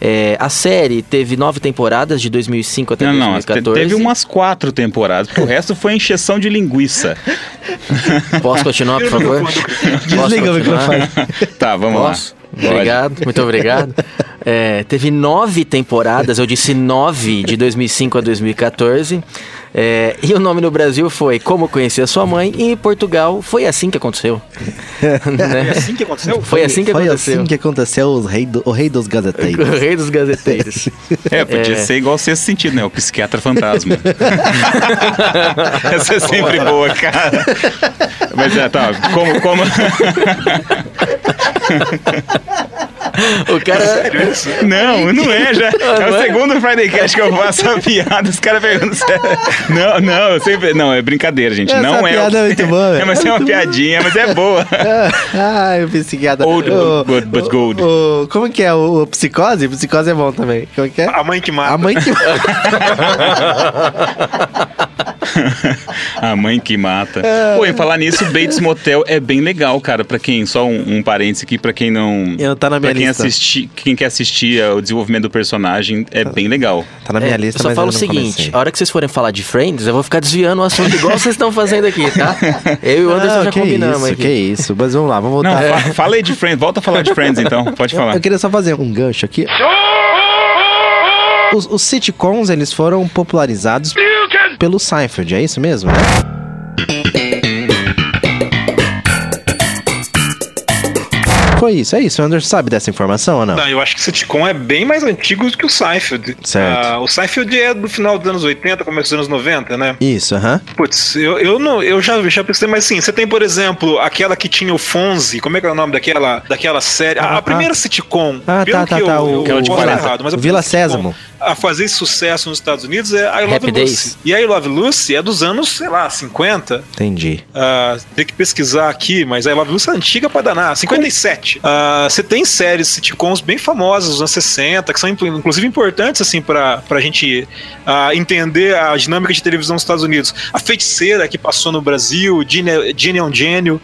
É, a série teve nove temporadas, de 2005 até Não, não, te- 2014. teve umas quatro temporadas, porque o resto foi encheção de linguiça. Posso continuar, por favor? Desliga o microfone. tá, vamos Posso? lá. Pode. Obrigado, muito obrigado. É, teve nove temporadas, eu disse nove, de 2005 a 2014. É, e o nome no Brasil foi Como Conhecer a Sua Mãe, e em Portugal foi assim que aconteceu. Né? É assim que aconteceu? Foi assim que Foi aconteceu. assim que aconteceu os rei do- o rei dos O gazeteiros. rei dos gazeteiros. É, podia É. ser igual o sexto sentido, né? O psiquiatra fantasma. Essa é sempre boa, cara. Mas é, tá, como. como... O cara. Não, não é, já. É não o é? segundo Friday Cast que eu faço a piada, os caras perguntam se é- Não, não, eu sempre. Não, é brincadeira, gente. Essa não é. piada o- é muito boa, velho. É, mas é uma piadinha, mas é boa. Ai, o psiquiatra. Old, O- good, but gold. o- como que é? O, o psicose? Psicose é bom também. Como que é? A mãe que mata. A mãe que. A mãe que mata. Pô, em falar nisso, Bates Motel é bem legal, cara. Pra quem, só um, um parênteses aqui, pra quem não. Eu tá na minha pra quem lista. assistir, quem quer assistir ao desenvolvimento do personagem, é bem legal. Tá na minha É, lista, eu só mas falo eu o não seguinte: comecei. a hora que vocês forem falar de Friends, eu vou ficar desviando o assunto igual vocês estão fazendo aqui, tá? Eu e o Anderson Não, já que combinamos isso, aqui. que isso. Mas vamos lá, vamos Não, voltar. fa- fala aí de Friends, volta a falar de Friends então, pode Eu, falar. eu queria só fazer um gancho aqui. Os, os sitcoms, eles foram popularizados pelo Seinfeld, é isso mesmo? Foi isso, é isso. O Anderson sabe dessa informação ou não? Não, eu acho que o sitcom é bem mais antigo do que o Seinfeld. Certo. Ah, o Seinfeld é do final dos anos 80, começo dos anos 90, né? Isso, aham. Putz, eu, eu, não, eu já, já pensei, mas sim, você tem, por exemplo, aquela que tinha o Fonzi, como é que é o nome daquela, daquela série? a, a primeira sitcom. Ah, pelo tá, tá, que tá, Eu, o- 40. errado, mas a O Vila Sésamo. A fazer sucesso nos Estados Unidos é I Love Happy Lucy. Days. E a I Love Lucy é dos anos, sei lá, 50. Entendi. Ah, tem que pesquisar aqui, mas a I Love Lucy é antiga pra danar, 57. Ah, Você tem séries sitcoms bem famosas dos anos 60, que são inclu- inclusive importantes assim pra, pra gente ah, entender a dinâmica de televisão nos Estados Unidos. A Feiticeira, que passou no Brasil, Ginny Ginny é Gênio,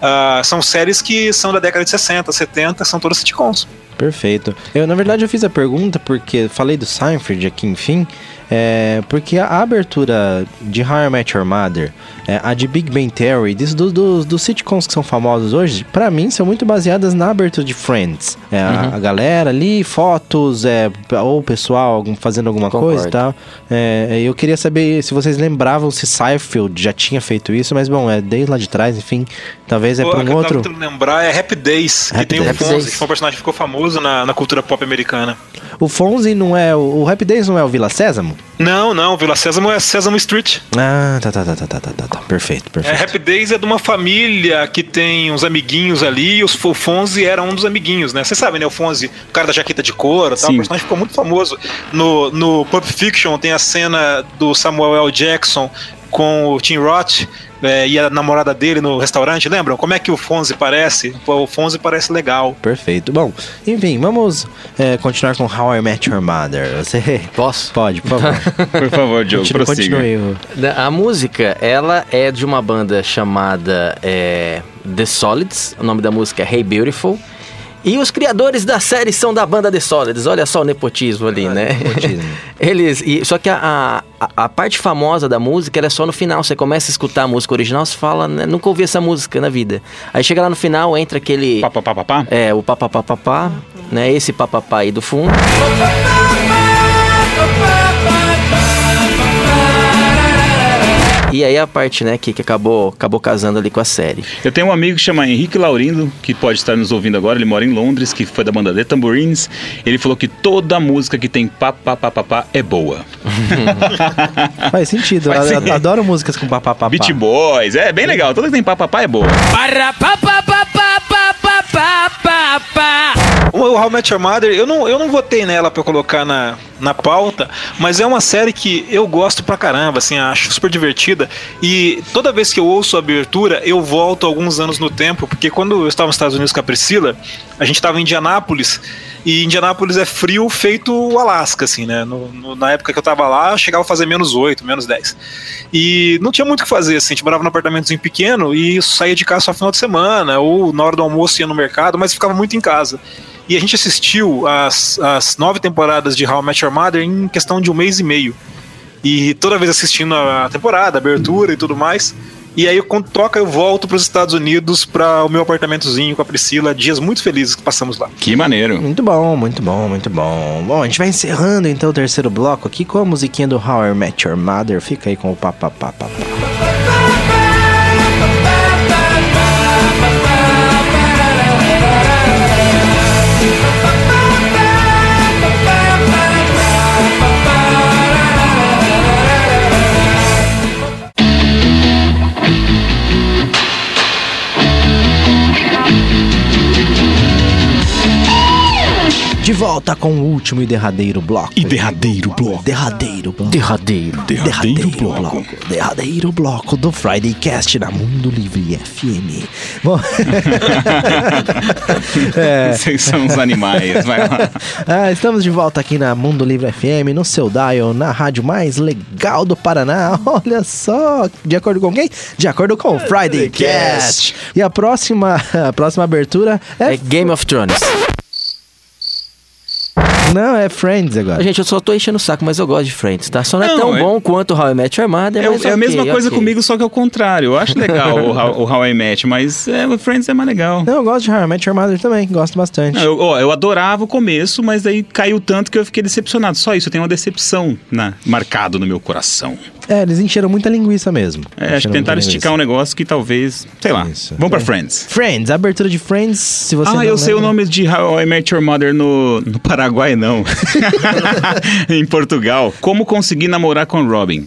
ah, são séries que são da década de 60, 70, são todas sitcoms. Perfeito. Eu, na verdade, eu fiz a pergunta porque falei do Seinfeld aqui, enfim. É, porque a, a abertura de How I Met Your Mother, é, a de Big Bang Theory, dos do, dos- dos sitcoms que são famosos hoje, pra mim são muito baseadas na abertura de Friends. É, a, a galera ali, fotos, é, ou o pessoal fazendo alguma Concordo. coisa e tal. É, eu queria saber se vocês lembravam se Seinfeld já tinha feito isso, mas bom, é desde lá de trás, enfim. Talvez é Pô, pra a que um eu outro. tentando lembrar é Happy Days, Happy que tem Days. o Fonzie, que foi um personagem que ficou famoso na, na cultura pop americana. O Fonzie não é. O, o Happy Days não é o Vila Sésamo? Não, não, Vila Sésamo é Sésamo Street. Ah, tá, tá, tá, tá, tá, tá, tá, tá. Perfeito, É, perfeito. Happy Days é de uma família que tem uns amiguinhos ali, e os, o Fonzie era um dos amiguinhos, né? Você sabe, né? O Fonzie, o cara da jaqueta de couro tal, o personagem ficou muito famoso. No, no Pulp Fiction tem a cena do Samuel L. Jackson com o Tim Roth é, e a namorada dele no restaurante, lembram? Como é que o Fonzie parece? O Fonzie parece legal. Perfeito. Bom, enfim, vamos é, continuar com How I Met Your Mother. Você. Posso? Pode, por favor. Por favor, Diogo, Continue, prossiga. continue. A música, ela é de uma banda chamada é, The Solids. O nome da música é Hey Beautiful. E os criadores da série são da banda The Solids. Olha só o nepotismo ali, né? nepotismo. Eles, e, só que a, a, a parte famosa da música ela é só no final. Você começa a escutar a música original, você fala, né, nunca ouvi essa música na vida. Aí chega lá no final, entra aquele. Pá, pá, pá, pá, pá. É, o papapá, né? Esse papapá aí do fundo. E aí a parte, né, que, que acabou, acabou casando ali com a série. Eu tenho um amigo que chama Henrique Laurindo, que pode estar nos ouvindo agora, ele mora em Londres, que foi da banda The Tambourines. Ele falou que toda música que tem pá, pá, pá, pá, pá é boa. Faz sentido. Faz Eu sentido. adoro músicas com papapá. Beach Boys, é bem legal. Toda que tem papapá é boa. O How I Met Your Mother, eu não, eu não votei nela pra colocar na, na pauta, mas é uma série que eu gosto pra caramba, assim, acho super divertida. E toda vez que eu ouço a abertura, eu volto alguns anos no tempo, porque quando eu estava nos Estados Unidos com a Priscila, a gente estava em Indianápolis, e Indianápolis é frio feito o Alasca, assim, né? No- no- na época que eu tava lá, chegava a fazer menos 8, menos 10. E não tinha muito o que fazer, assim, a gente morava num apartamentozinho pequeno e saía de casa só final de semana, ou na hora do almoço ia no mercado, mas ficava muito em casa. E a gente assistiu as, as nove temporadas de How I Met Your Mother em questão de um mês e meio. E toda vez assistindo a temporada, a abertura e tudo mais. E aí, quando toca, eu volto para os Estados Unidos para o meu apartamentozinho com a Priscila. Dias muito felizes que passamos lá. Que maneiro. Muito bom, muito bom, muito bom. Bom, a gente vai encerrando então o terceiro bloco aqui com a musiquinha do How I Met Your Mother. Fica aí com o papapá. De volta com o último e derradeiro bloco. E derradeiro bloco. Derradeiro bloco. Derradeiro. Derradeiro bloco. Derradeiro bloco do Friday Cast na Mundo Livre FM. Bom, é, Vocês são os animais, vai lá. ah, estamos de volta aqui na Mundo Livre FM, no seu dial, na rádio mais legal do Paraná. Olha só, de acordo com quem? De acordo com o Friday Cast. E a próxima, a próxima abertura é, É Game of Thrones. Não é Friends agora. Gente, eu só tô enchendo o saco, mas eu gosto de Friends, tá? Só não é Não, tão é- bom quanto How I Met Your Mother, É, mas é a ok, mesma coisa ok. comigo, só que ao contrário. Eu acho legal o, How, o How I Met, mas é, o Friends é mais legal. Não, eu gosto de How I Met Your Mother também, gosto bastante. Não, eu, ó, eu adorava o começo, mas aí caiu tanto que eu fiquei decepcionado. Só isso, eu tenho uma decepção na, marcado no meu coração. É, eles encheram muita linguiça mesmo. É, acho que tentaram esticar um negócio que talvez, sei lá. Isso. Vamos pra É. Friends. Friends, a abertura de Friends, se você ah, não eu sei o lembra- nome de How I Met Your Mother no, no Paraguai, não. em Portugal. Como conseguir namorar com Robin.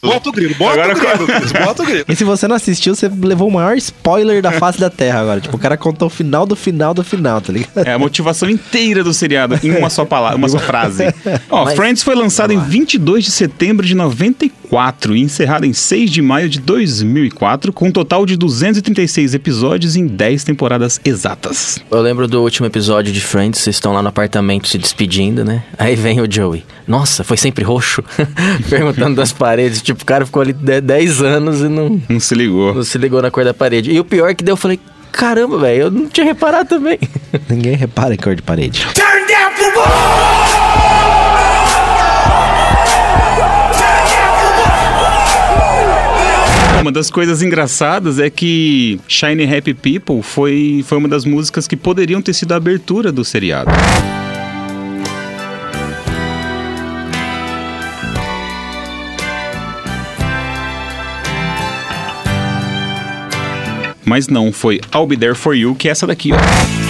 Bota o grilo, bota Agora- o grilo, Cris, bota o grilo. E se você não assistiu, você levou o maior spoiler da face da Terra agora. Tipo, o cara contou o final do final do final, tá ligado? É a motivação inteira do seriado em uma só palavra, uma só frase. Ó, Mas- Friends foi lançado em 22 de setembro de 94 e encerrado em 6 de maio de 2004, com um total de 236 episódios em 10 temporadas exatas. Eu lembro do último episódio de Friends, vocês estão lá no apartamento se despedindo, né? Aí vem o Joey. Nossa, foi sempre roxo? Perguntando das paredes. Tipo, o cara ficou ali 10 anos e não, Não se ligou. não se ligou na cor da parede. E o pior é que deu, eu falei, caramba, velho, eu não tinha reparado também. Ninguém repara em cor de parede. Uma das coisas engraçadas é que Shiny Happy People foi, foi uma das músicas que poderiam ter sido a abertura do seriado. Mas não, foi I'll Be There For You, que é essa daqui, ó.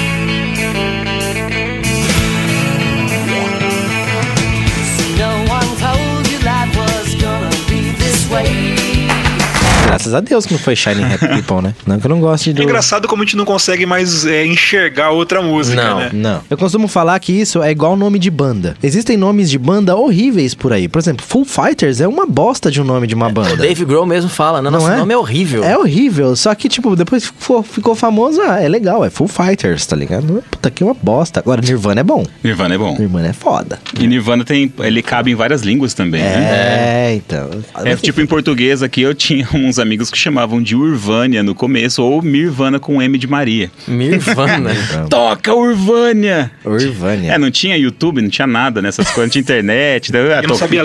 Graças a Deus que não foi Shining Happy People, né? Não que eu não goste do... É engraçado como a gente não consegue mais é, enxergar outra música, Não. né? Não. Eu costumo falar que isso é igual nome de banda. Existem nomes de banda horríveis por aí. Por exemplo, Full Fighters é uma bosta de um nome de uma O banda. Dave Grohl mesmo fala, não, Não nosso é? nome é horrível. É horrível, só que, tipo, depois ficou, ficou famoso, ah, é legal, é Full Fighters, tá ligado? Puta, que é uma bosta. Agora, Nirvana é bom. Nirvana é bom. Nirvana é foda. E Nirvana tem. Ele cabe em várias línguas também, né? É, então. É, tipo, em português aqui eu tinha uns amigos que chamavam de Urvânia no começo, ou Mirvana com M de Maria. Nirvana. Toca Urvânia! Urvânia. É, não tinha YouTube, não tinha nada nessas coisas, não tinha internet. Ah, Eu não to- sabia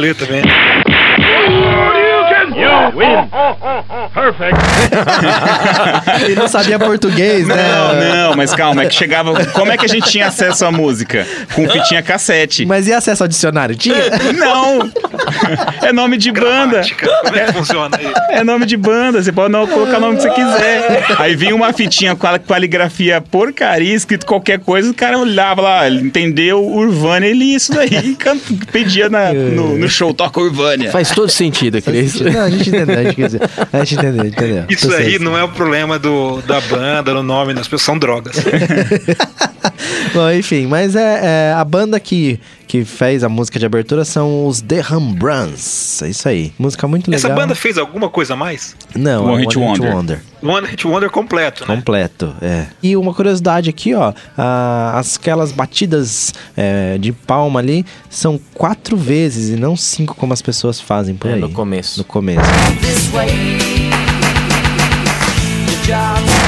ler também. perfect. e não sabia português, né? Não, não, mas calma, é que chegava. Como é que a gente tinha acesso à música? Com fitinha cassete. Mas e acesso ao dicionário? Tinha? Não! É nome de banda. Como é que funciona aí? É nome de banda, você pode não colocar o nome que você quiser. Aí vinha uma fitinha com a caligrafia porcaria, escrito qualquer coisa, o cara olhava lá, ele entendeu Urvânia, ele isso daí, e pedia na- no, no show, toca Urvânia. Faz todo sentido, Cris. A gente entendeu, a gente, quer dizer, a gente entendeu, entendeu. Isso Tô aí certo. não é o problema do, da banda, do nome das pessoas, são drogas. Bom, enfim, mas é, é, a banda que, que fez a música de abertura são os The Rembrands. É isso aí. Música muito legal. Essa banda fez alguma coisa a mais? Não, One é Hit Wonder. One Hit Wonder completo, né? Completo, é. E uma curiosidade aqui, ó, a- as- aquelas batidas é, de palma ali são quatro vezes e não cinco como as pessoas fazem por É, aí. no começo. No começo.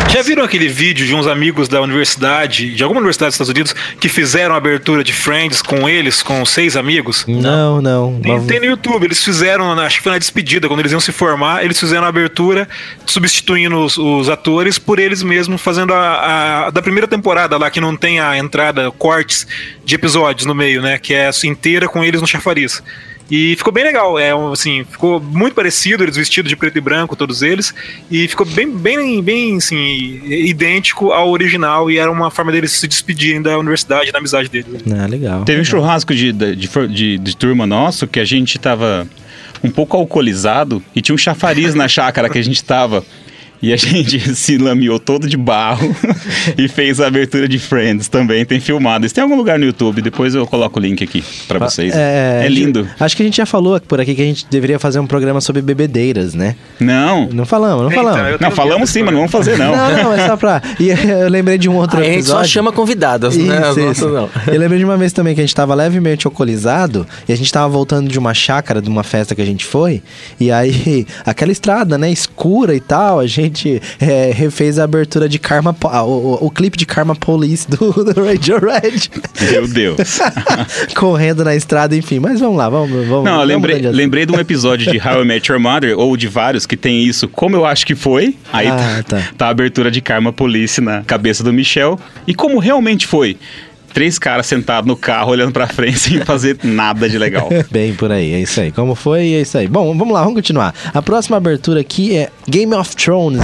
Já viram aquele vídeo de uns amigos da universidade, de alguma universidade dos Estados Unidos, que fizeram a abertura de Friends com eles, com seis amigos? Não, não. Tem, mas- tem no YouTube, eles fizeram, acho que foi na despedida, quando eles iam se formar, eles fizeram a abertura substituindo os, os atores por eles mesmos, fazendo a, a- da primeira temporada lá, que não tem a entrada, cortes de episódios no meio, né? Que é inteira com eles no chafariz. E ficou bem legal, é um, assim, ficou muito parecido, eles vestidos de preto e branco, todos eles, e ficou bem, bem, bem, assim, idêntico ao original, e era uma forma deles se despedirem da universidade, da amizade deles. Ah, legal. Teve um churrasco de, de, de, de- de turma nosso que a gente tava um pouco alcoolizado e tinha um chafariz na chácara que a gente tava. E a gente se lameou todo de barro e fez a abertura de Friends também. Tem filmado. Isso tem em algum lugar no YouTube. Depois eu coloco o link aqui pra vocês. É, lindo. Acho que a gente já falou por aqui que a gente deveria fazer um programa sobre bebedeiras, né? Não. Não falamos, não falamos. Não, falamos sim, mas não vamos fazer não. Não, não, é só pra. E eu lembrei de um outro Aí a gente episódio. só chama convidadas, né? As Isso, nossas isso. não. Eu lembrei de uma vez também que a gente tava levemente alcoolizado e a gente tava voltando de uma chácara, de uma festa que a gente foi, e aí aquela estrada, né, escura e tal, a gente é, refez a abertura de Karma, ah, o, o, clipe de Karma Police do, do Radio Red. Meu Deus. Correndo na estrada, enfim. Mas vamos lá, vamos. vamos Não, vamos lembrei, de lembrei de um episódio de How I Met Your Mother, ou de vários que tem isso, como eu acho que foi. Aí Ah, tá, tá. tá a abertura de Karma Police na cabeça do Michel. E como realmente foi? Três caras sentados no carro, olhando pra frente, sem fazer nada de legal. Bem por aí, é isso aí. Como foi, é isso aí. Bom, vamos lá, vamos continuar. A próxima abertura aqui é Game of Thrones.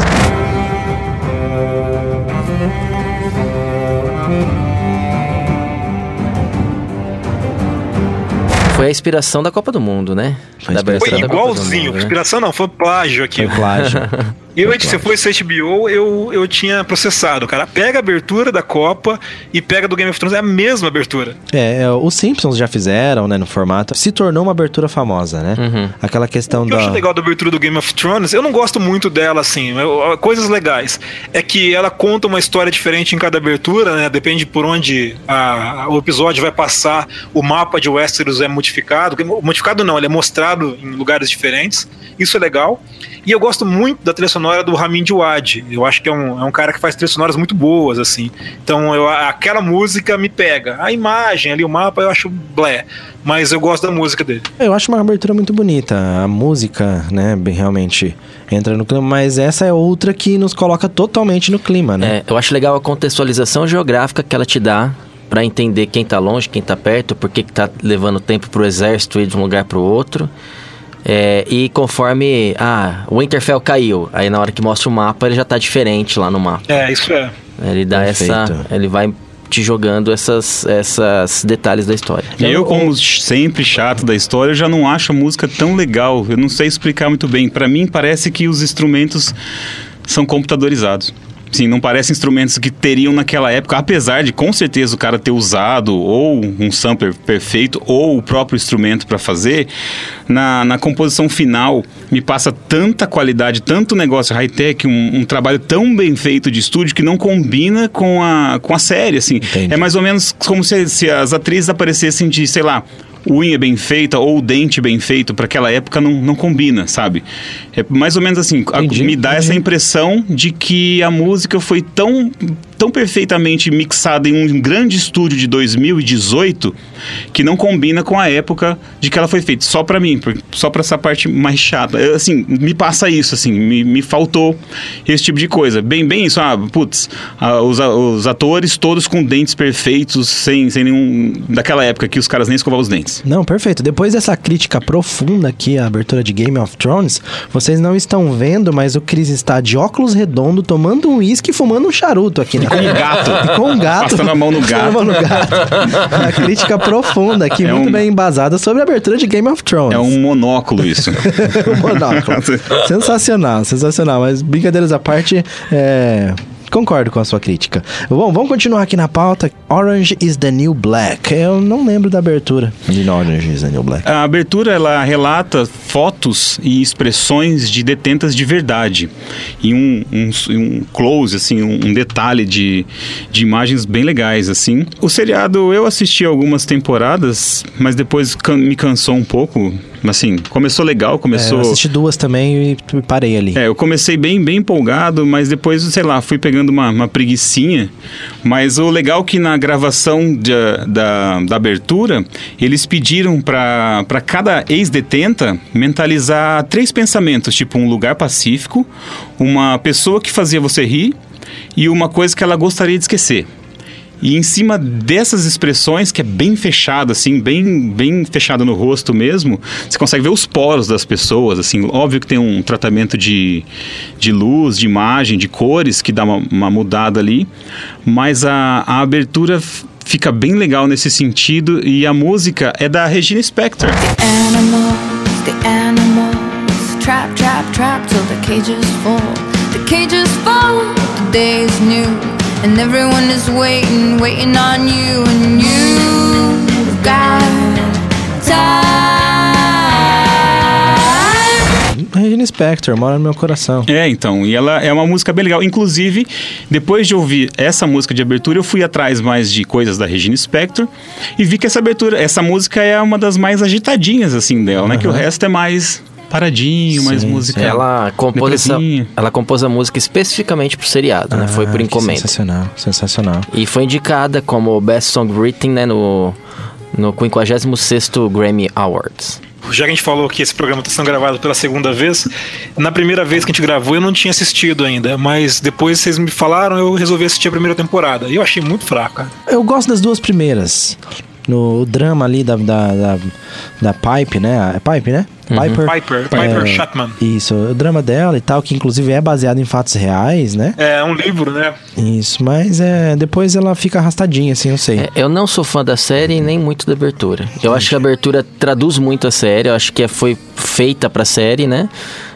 Foi a inspiração da Copa do Mundo, né? Foi a da inspiração Foi igualzinho, Mundo, né? inspiração não, foi plágio aqui. Foi plágio. Eu, se fosse HBO, eu, eu tinha processado, cara. Pega a abertura da Copa e pega do Game of Thrones, é a mesma abertura. É, é, os Simpsons já fizeram, né, no formato. Se tornou uma abertura famosa, né? Uhum. Aquela questão O que eu da. acho legal da abertura do Game of Thrones, eu não gosto muito dela, assim, eu- coisas legais. É que ela conta uma história diferente em cada abertura, né? Depende por onde a- o episódio vai passar, o mapa de Westeros é modificado. Modificado não, ele é mostrado em lugares diferentes. Isso é legal. E eu gosto muito da trilha sonora do Ramin Djawadi. Eu acho que é um, é um cara que faz trilhas sonoras muito boas, assim. Então, eu, aquela música me pega. A imagem ali, o mapa, eu acho blé. Mas eu gosto da música dele. Eu acho uma abertura muito bonita. A música, né, bem, realmente entra no clima, mas essa é outra que nos coloca totalmente no clima, né? É, eu acho legal a contextualização geográfica que ela te dá pra entender quem tá longe, quem tá perto, por que que tá levando tempo pro exército ir de um lugar pro outro. É, e conforme ah, o Winterfell caiu, aí na hora que mostra o mapa ele já tá diferente lá no mapa. É, isso é. Ele dá Perfeito. essa, ele vai te jogando essas, essas detalhes da história. E eu, como sempre chato da história, eu já não acho a música tão legal. Eu não sei explicar muito bem. Pra mim, parece que os instrumentos são computadorizados. Sim, não parecem instrumentos que teriam naquela época, apesar de com certeza o cara ter usado ou um sampler perfeito ou o próprio instrumento para fazer, na, na composição final me passa tanta qualidade, tanto negócio high-tech, um, um trabalho tão bem feito de estúdio que não combina com a, com a série, assim. Entendi. É mais ou menos como se, se as atrizes aparecessem de, sei lá, unha bem feita ou o dente bem feito para aquela época não, não combina, sabe? É mais ou menos assim, a- Entendi, me dá entendi. essa impressão de que a música foi tão tão perfeitamente mixada em um grande estúdio de 2018 que não combina com a época de que ela foi feita. Só pra mim, só pra essa parte mais chata. Eu, Assim, me passa isso, assim, me, me faltou esse tipo de coisa. Bem, bem isso, ah, putz, ah, os, a- os atores todos com dentes perfeitos, sem, sem nenhum. daquela época que os caras nem escovavam os dentes. Não, perfeito. Depois dessa crítica profunda aqui à abertura de Game of Thrones, vocês não estão vendo, mas o Chris está de óculos redondo, tomando um uísque e fumando um charuto aqui. Né? Com um gato. Com um gato. Passando a mão no Passando a gato. mão no gato. Uma crítica profunda aqui, É muito um- bem embasada sobre a abertura de Game of Thrones. É um monóculo isso. um monóculo. sensacional, sensacional. Mas brincadeiras à parte, é, Concordo com a sua crítica. Bom, vamos continuar aqui na pauta. Orange is the New Black. Eu não lembro da abertura de Orange is the New Black. A abertura ela relata fotos e expressões de detentas de verdade e um, um, um close assim, um, um detalhe de, de imagens bem legais assim. O seriado eu assisti algumas temporadas, mas depois can- me cansou um pouco. Assim, começou legal, É, começou. eu assisti duas também e parei ali. É, eu comecei bem, bem empolgado, mas depois, sei lá, fui pegando uma, uma preguiçinha. Mas o legal é que na gravação de- da, da abertura, eles pediram para cada ex-detenta mentalizar três pensamentos, tipo um lugar pacífico, uma pessoa que fazia você rir e uma coisa que ela gostaria de esquecer. E em cima dessas expressões, que é bem fechado, assim, bem, bem fechado no rosto mesmo, você consegue ver os poros das pessoas, assim. Óbvio que tem um tratamento de, de luz, de imagem, de cores, que dá uma, uma mudada ali. Mas a, a abertura fica bem legal nesse sentido. E a música é da Regina Spector. Animals, the animals, trap, trap, trap till the cages fall. The cages fall, the day is new, and everyone is waiting, waiting on you, and you've got time. Regina Spector, mora no meu coração. É, então, e ela é uma música bem legal. Inclusive, depois de ouvir essa música de abertura, eu fui atrás mais de coisas da Regina Spector e vi que essa abertura, essa música é uma das mais agitadinhas, assim, dela, né? Que o resto é mais paradinho, mais música. Ela compôs, essa, ela compôs a música especificamente pro seriado, né? Foi Ah, por que encomenda. Sensacional, sensacional. E foi indicada como Best Song Written, né? No, no 56º Grammy Awards. Já que a gente falou que esse programa está sendo gravado pela segunda vez, na primeira vez que a gente gravou eu não tinha assistido ainda, mas depois vocês me falaram eu resolvi assistir a primeira temporada. E eu achei muito fraco, cara. Eu gosto das duas primeiras. No drama ali da, da, da, da Pipe, né? É Pipe, né? Piper. Piper, Piper Chapman. Isso, o drama dela e tal, que inclusive é baseado em fatos reais, né? É um livro, né? Isso, mas é, depois ela fica arrastadinha, assim, eu sei. É, eu não sou fã da série nem muito da abertura. Eu acho que a abertura traduz muito a série, eu acho que é- foi feita pra série, né?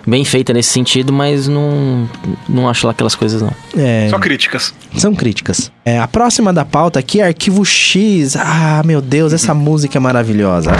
Bem feita nesse sentido, mas não, não acho lá aquelas coisas não. É, Só críticas. são críticas. É, a próxima da pauta aqui é Arquivo X. Ah, meu Deus, essa música é maravilhosa.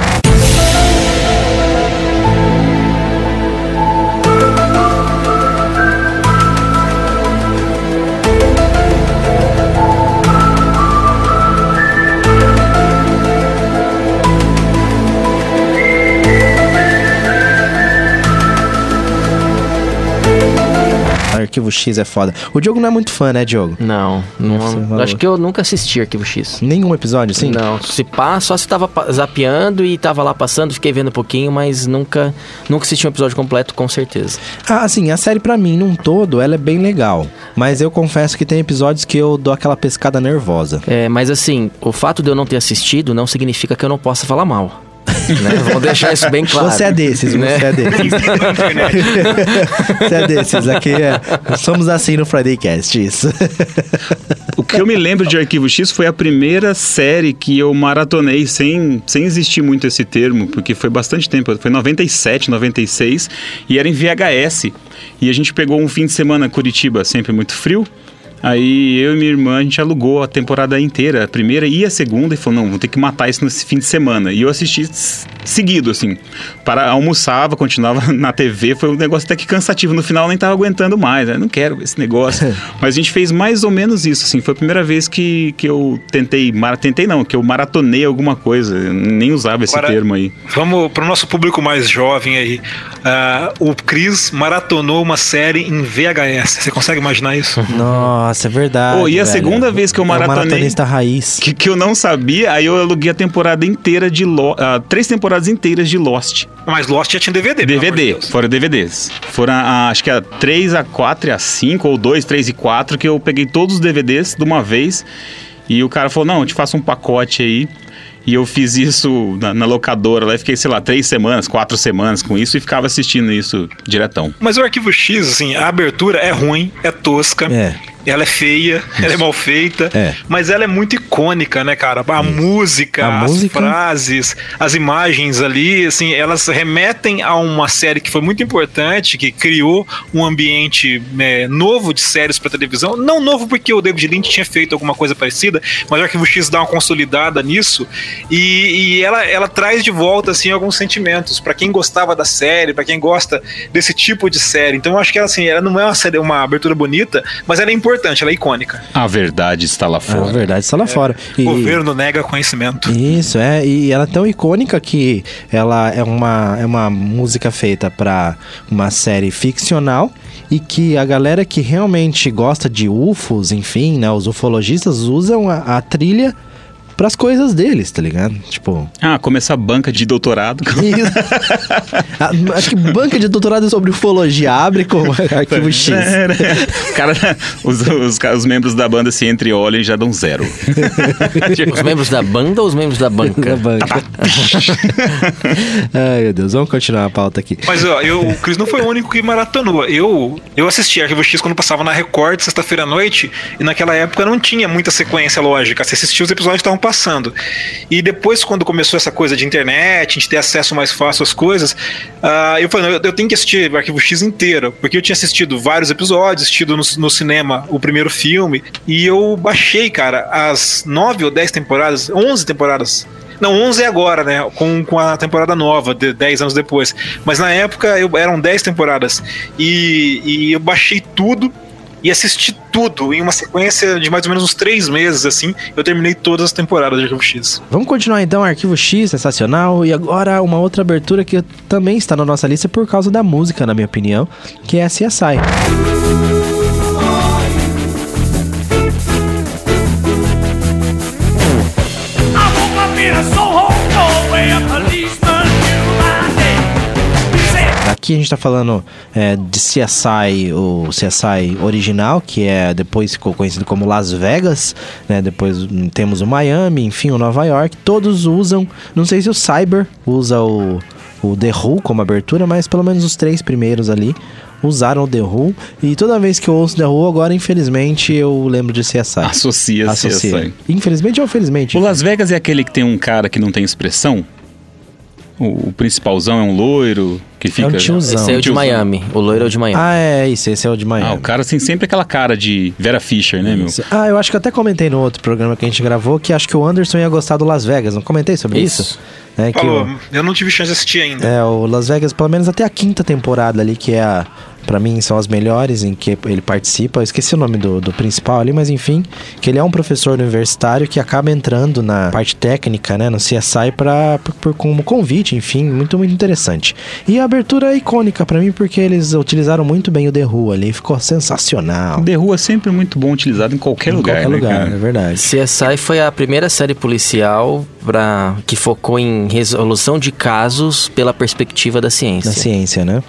Arquivo X é foda. O Diogo não é muito fã, né, Diogo? Não, não acho que eu nunca assisti Arquivo X. Nenhum episódio, sim? Não, se pá, só se tava zapeando e tava lá passando, fiquei vendo um pouquinho, mas nunca, nunca assisti um episódio completo, com certeza. Ah, assim, a série pra mim, num todo, ela é bem legal. Mas eu confesso que tem episódios que eu dou aquela pescada nervosa. É, mas assim, o fato de eu não ter assistido não significa que eu não possa falar mal. Né? Vamos deixar isso bem claro. Você é desses, né? você é desses. você é desses. Aqui é. Somos assim no Friday Cast, isso. O que eu me lembro de Arquivo X foi a primeira série que eu maratonei sem, sem existir muito esse termo, porque foi bastante tempo, foi 97, 96, e era em VHS. E a gente pegou um fim de semana em Curitiba, sempre muito frio. Aí eu e minha irmã, a gente alugou a temporada inteira, a primeira e a segunda, e falou, não, vou ter que matar isso nesse fim de semana. E eu assisti seguido, assim. Para, almoçava, continuava na TV, foi um negócio até que cansativo. No final eu nem tava aguentando mais, né? não quero esse negócio. Mas a gente fez mais ou menos isso, assim. Foi a primeira vez que, que eu tentei, mara- tentei não, que eu maratonei alguma coisa. Eu nem usava esse Agora- termo aí. Vamos para o nosso público mais jovem aí. Ah, o Chris maratonou uma série em VHS. Você consegue imaginar isso? Nossa, Nossa, é verdade. Pô, e a velho. segunda vez que eu É maratonei- maratonista raiz. Que, que eu não sabia, aí eu aluguei a temporada inteira de Lost. três temporadas inteiras de Lost. Mas Lost já tinha DVD, de DVD, Deus. foram DVDs. Foram, a- acho que a 3, a 4 e a 5, ou 2, 3 e 4, que eu peguei todos os DVDs de uma vez. E o cara falou: não, eu te faço um pacote aí. E eu fiz isso na, na locadora lá e fiquei, sei lá, três semanas, quatro semanas com isso e ficava assistindo isso diretão. Mas o Arquivo X, assim, a abertura é ruim, é tosca. É. Ela é feia, ela é mal feita, É. mas ela é muito icônica, né, cara? A música, A as música- frases, as imagens ali, assim, elas remetem a uma série que foi muito importante, que criou um ambiente né, novo de séries para televisão. Não novo porque o David Lynch tinha feito alguma coisa parecida, mas o Arquivo X dá uma consolidada nisso e, e ela, ela traz de volta assim alguns sentimentos para quem gostava da série, para quem gosta desse tipo de série. Então eu acho que ela, assim, ela não é uma série, uma abertura bonita, mas ela é importante, ela é icônica. A verdade está lá É fora. verdade, está lá fora. O E- governo nega conhecimento. Isso, é, e ela é tão icônica que ela é uma, é uma música feita para uma série ficcional e que a galera que realmente gosta de UFOs, enfim, né, os ufologistas usam a, a trilha pras coisas deles, tá ligado? Tipo, Ah, começar a banca de doutorado. isso. Ah, acho que banca de doutorado sobre ufologia abre com arquivo X. Cara, os, os, os membros da banda se entreolham e já dão zero. Os membros da banda ou os membros da banca? Da banca. Ai, meu Deus, vamos continuar a pauta aqui. Mas ó, eu, o Cris não foi o único que maratonou. Eu, eu assisti Arquivo X quando passava na Record, sexta-feira à noite, e naquela época não tinha muita sequência lógica. Você assistia os episódios estavam passando. E depois, quando começou essa coisa de internet, a gente ter acesso mais fácil às coisas, ah, eu falei, eu, eu tenho que assistir o Arquivo X inteiro, porque eu tinha assistido vários episódios, assistido no, no cinema o primeiro filme, e eu baixei, cara, as nove ou dez temporadas, onze temporadas não, 11 é agora, né? Com, com a temporada nova, de 10 anos depois. Mas na época eu, eram 10 temporadas. E, e eu baixei tudo e assisti tudo em uma sequência de mais ou menos uns 3 meses, assim. Eu terminei todas as temporadas de Arquivo X. Vamos continuar então, Arquivo X, sensacional. E agora uma outra abertura que também está na nossa lista por causa da música, na minha opinião, que é a CSI. Aqui a gente tá falando é, de CSI, o CSI original, que é depois ficou conhecido como Las Vegas, né? Depois temos o Miami, enfim, o Nova York. Todos usam, não sei se o Cyber usa o, o The Who como abertura, mas pelo menos os três primeiros ali usaram o The Who. E toda vez que eu ouço The Who, agora infelizmente eu lembro de CSI. Associa, Associa. CSI. Infelizmente ou felizmente? O Las Vegas é aquele que tem um cara que não tem expressão? O, o principalzão é um loiro que fica. um tiozão. Esse é o de. Miami. O loiro é o de Miami. Ah, é isso, esse é o de Miami. Ah, o cara tem sempre aquela cara de Vera Fischer, né, meu? Isso. Ah, eu acho que eu até comentei no outro programa que a gente gravou que acho que o Anderson ia gostar do Las Vegas. Não comentei sobre isso? Isso. É, que Falou, o, eu não tive chance de assistir ainda. é, o Las Vegas, pelo menos até a quinta temporada ali, que é a. Pra mim, são as melhores em que ele participa. Eu esqueci o nome do, do principal ali, mas enfim. Que ele é um professor universitário que acaba entrando na parte técnica, né? No CSI pra, por, por- como convite, enfim. Muito, muito interessante. E a abertura é icônica pra mim, porque eles utilizaram muito bem o The Who ali. Ficou sensacional. The Who é sempre muito bom utilizado em qualquer em lugar, qualquer né, lugar, cara? é verdade. CSI foi a primeira série policial pra, que focou em resolução de casos pela perspectiva da ciência. Na ciência, né?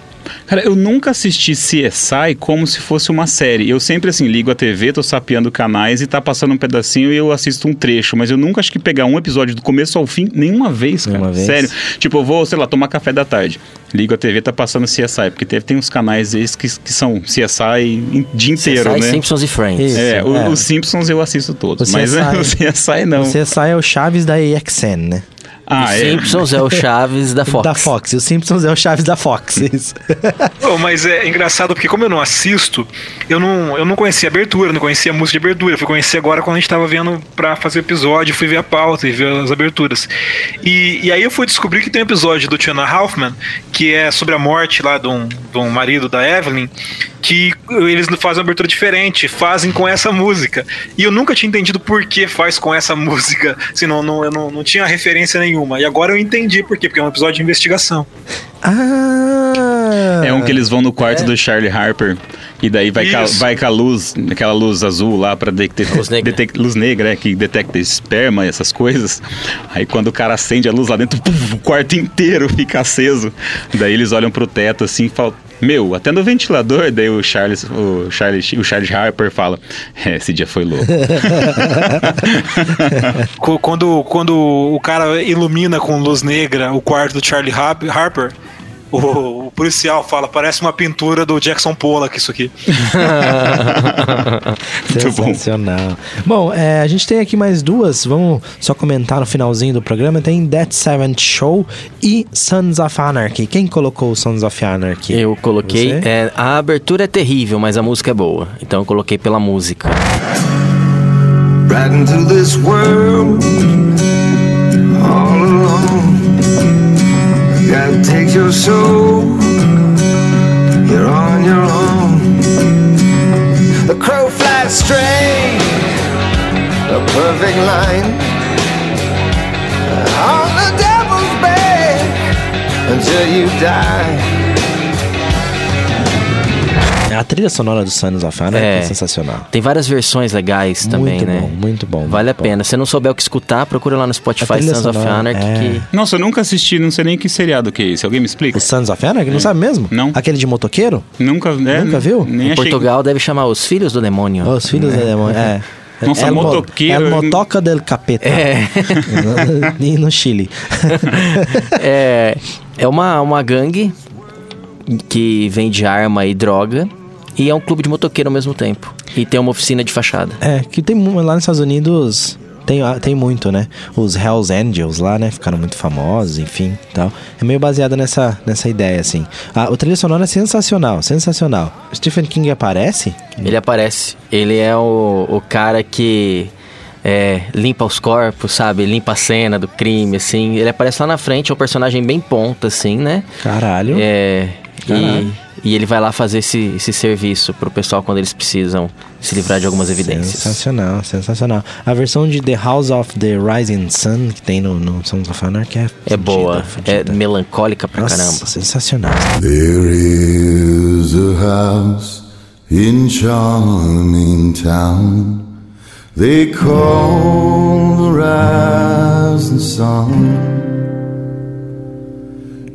Cara, eu nunca assisti CSI como se fosse uma série. Eu sempre, assim, ligo a TV, tô sapeando canais e tá passando um pedacinho e eu assisto um trecho. Mas eu nunca acho que pegar um episódio do começo ao fim, nenhuma vez, cara. Nenhuma vez. Sério. Tipo, eu vou, sei lá, tomar café da tarde. Ligo a TV, tá passando CSI. Porque teve, tem uns canais esses que, que são CSI em- dia inteiro, CSI, né? Simpsons e Friends. Isso. É, o- é. os Simpsons eu assisto todos, O mas CSI o CSI não. O CSI é o Chaves da AXN, né? Ah, Os é. Simpsons é o Chaves da Fox. Da Fox. E o Simpsons é o Chaves da Fox. Isso. Pô, mas é engraçado porque como eu não assisto, eu não, eu não conhecia abertura, não conhecia música de abertura. Eu fui conhecer agora quando a gente tava vendo pra fazer o episódio, fui ver a pauta e ver as aberturas. E, e aí eu fui descobrir que tem um episódio do Tiana Hoffman, que é sobre a morte lá de um, de um marido da Evelyn, que eles fazem uma abertura diferente, fazem com essa música. E eu nunca tinha entendido por que faz com essa música. Assim, não, não, eu não, não tinha referência nenhuma. Nenhuma. E agora eu entendi por quê, porque é um episódio de investigação. Ah! É um que eles vão no quarto do Charlie Harper e daí vai com, a, Isso. vai com a luz, aquela luz azul lá pra detectar Luz negra. detec- luz negra, é, que detecta esperma e essas coisas. Aí quando o cara acende a luz lá dentro, puf, o quarto inteiro fica aceso. Daí eles olham pro teto assim e falam: Meu, até no ventilador, daí o Charles, o Charles, o Charles Harper fala: é, esse dia foi louco. Co- Quando, quando o cara ilumina com luz negra o quarto do Charlie Harper, o, o policial fala: parece uma pintura do Jackson Pollock isso aqui. Muito bom. Sensacional. Bom, é, a gente tem aqui mais duas. Vamos só comentar no finalzinho do programa. Tem That Seventh Show e Sons of Anarchy. Quem colocou o Sons of Anarchy? Eu coloquei. É, a abertura é terrível, mas a música é boa. Então eu coloquei pela música. right into this world God takes your soul, you're on your own. The crow flies straight, a perfect line on the devil's back until you die. A trilha sonora do Sons of Anarchy é, É. sensacional. Tem várias versões legais também, muito né? bom, muito bom. Vale a muito bom. pena. Se não souber o que escutar, procura lá no A Spotify Sons of sonora, Anarchy. é. Que... Nossa, eu nunca assisti, não sei nem que seriado que é esse. Alguém me explica? O Sons of Anarchy? Não sabe mesmo? Não. Aquele de motoqueiro? Nunca, é, Nunca viu? Nem Em achei. Portugal deve chamar Os Filhos do Demônio. Os Filhos do Demônio. É. Nossa, El Mo- motoqueiro. El Motoca del Capeta. É. e no Chile. é, é uma, uma gangue que vende arma e droga. E é um clube de motoqueiro ao mesmo tempo. E tem uma oficina de fachada. É, que tem lá nos Estados Unidos. Tem, ah, tem muito, né? Os Hells Angels lá, né? Ficaram muito famosos, enfim, tal. É meio baseado nessa, nessa ideia, assim. Ah, o trilha sonora é sensacional, sensacional. Stephen King aparece? Ele aparece. Ele é o, o cara que é, limpa os corpos, sabe? Limpa a cena do crime, assim. Ele aparece lá na frente, é um personagem bem ponta, assim, né? Caralho. É. E, e ele vai lá fazer esse, esse serviço pro pessoal quando eles precisam se livrar de algumas evidências. Sensacional, sensacional. A versão de The House of the Rising Sun, que tem no, no Sons of Anarchy, é É fudida, boa, fudida. é melancólica pra Nossa, caramba. sensacional. There is a house in charming town they call the rising sun,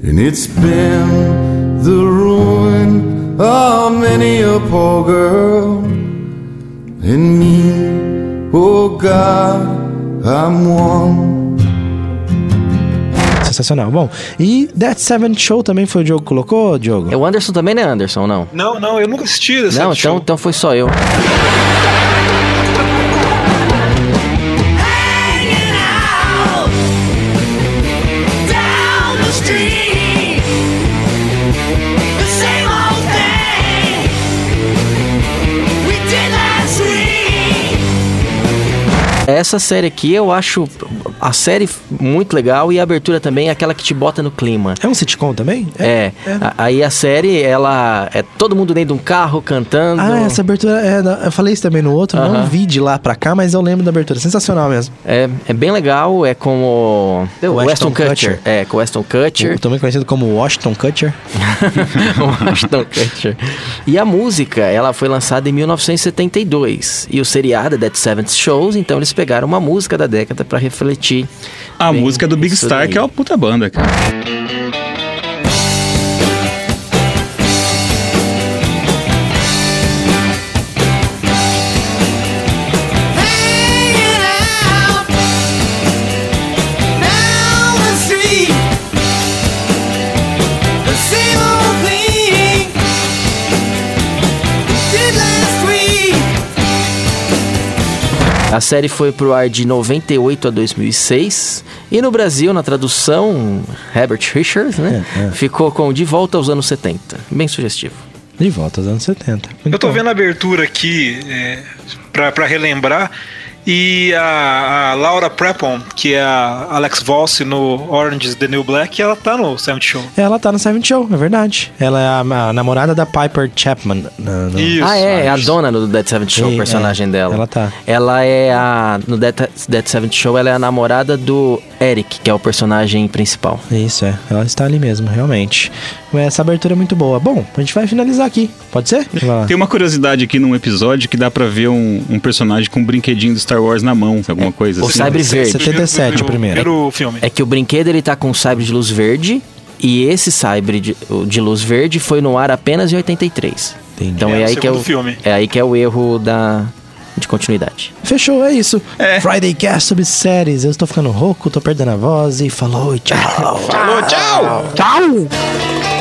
and it's been the ruin of many a poor girl, and me, oh God, I'm one. Sensacional. Bom, e That Seventh Show também foi o Diogo que colocou, Diogo? É o Anderson também, né, Anderson? Não? Não, não, eu nunca assisti esse Não, show. então, então foi só eu. Essa série aqui eu acho a série muito legal e a abertura também é aquela que te bota no clima. É um sitcom também? É. A- Aí a série, ela é todo mundo dentro de um carro cantando. Ah, essa abertura, é, eu falei isso também no outro, não Aham. vi de lá pra cá, mas eu lembro da abertura. Sensacional mesmo. É, é bem legal, é com o, o Weston Kutcher. Kutcher. É, com o Weston Kutcher. O- Também conhecido como Washington Kutcher. o Ashton Kutcher. E a música, ela foi lançada em 1972. E o seriado é Dead Seventh Shows, então eles pegaram uma música da década pra refletir. A bem música do Big Star, daí. que é uma puta banda, cara. A série foi pro ar de 98 a 2006. E no Brasil, na tradução, Herbert Richards, né? É, é. Ficou com De Volta aos Anos 70. Bem sugestivo. De volta aos anos 70. Muito Eu tô bom. vendo a abertura aqui é, pra relembrar. E a, a Laura Prepon, que é a Alex Voss no Orange is the New Black, ela tá no Seventh Show. Ela tá no Seventh Show, é verdade. Ela é a, a namorada da Piper Chapman. no- no- Isso. ah, é, é a dona do Dead Seventh Show, o personagem é, dela. ela tá. Ela é a. No Dead, Dead Seventh Show, ela é a namorada do Eric, que é o personagem principal. Isso, é. Ela está ali mesmo, realmente. Essa abertura é muito boa. Bom, a gente vai finalizar aqui. Pode ser? Tem uma curiosidade aqui num episódio que dá pra ver um, um personagem com um brinquedinho do Star Wars na mão, alguma coisa O assim. Sabre Verde. 77 o primeiro. Primeiro filme. É que o brinquedo ele tá com um sabre de luz verde e esse sabre de, o de luz verde foi no ar apenas em 83. Entendi. Então É, é, o aí que é o filme. é aí que é o erro da de continuidade. Fechou, é isso. É. Friday Cast sobre séries. Eu estou ficando rouco, tô perdendo a voz e falou e tchau. Falou, tchau! tchau!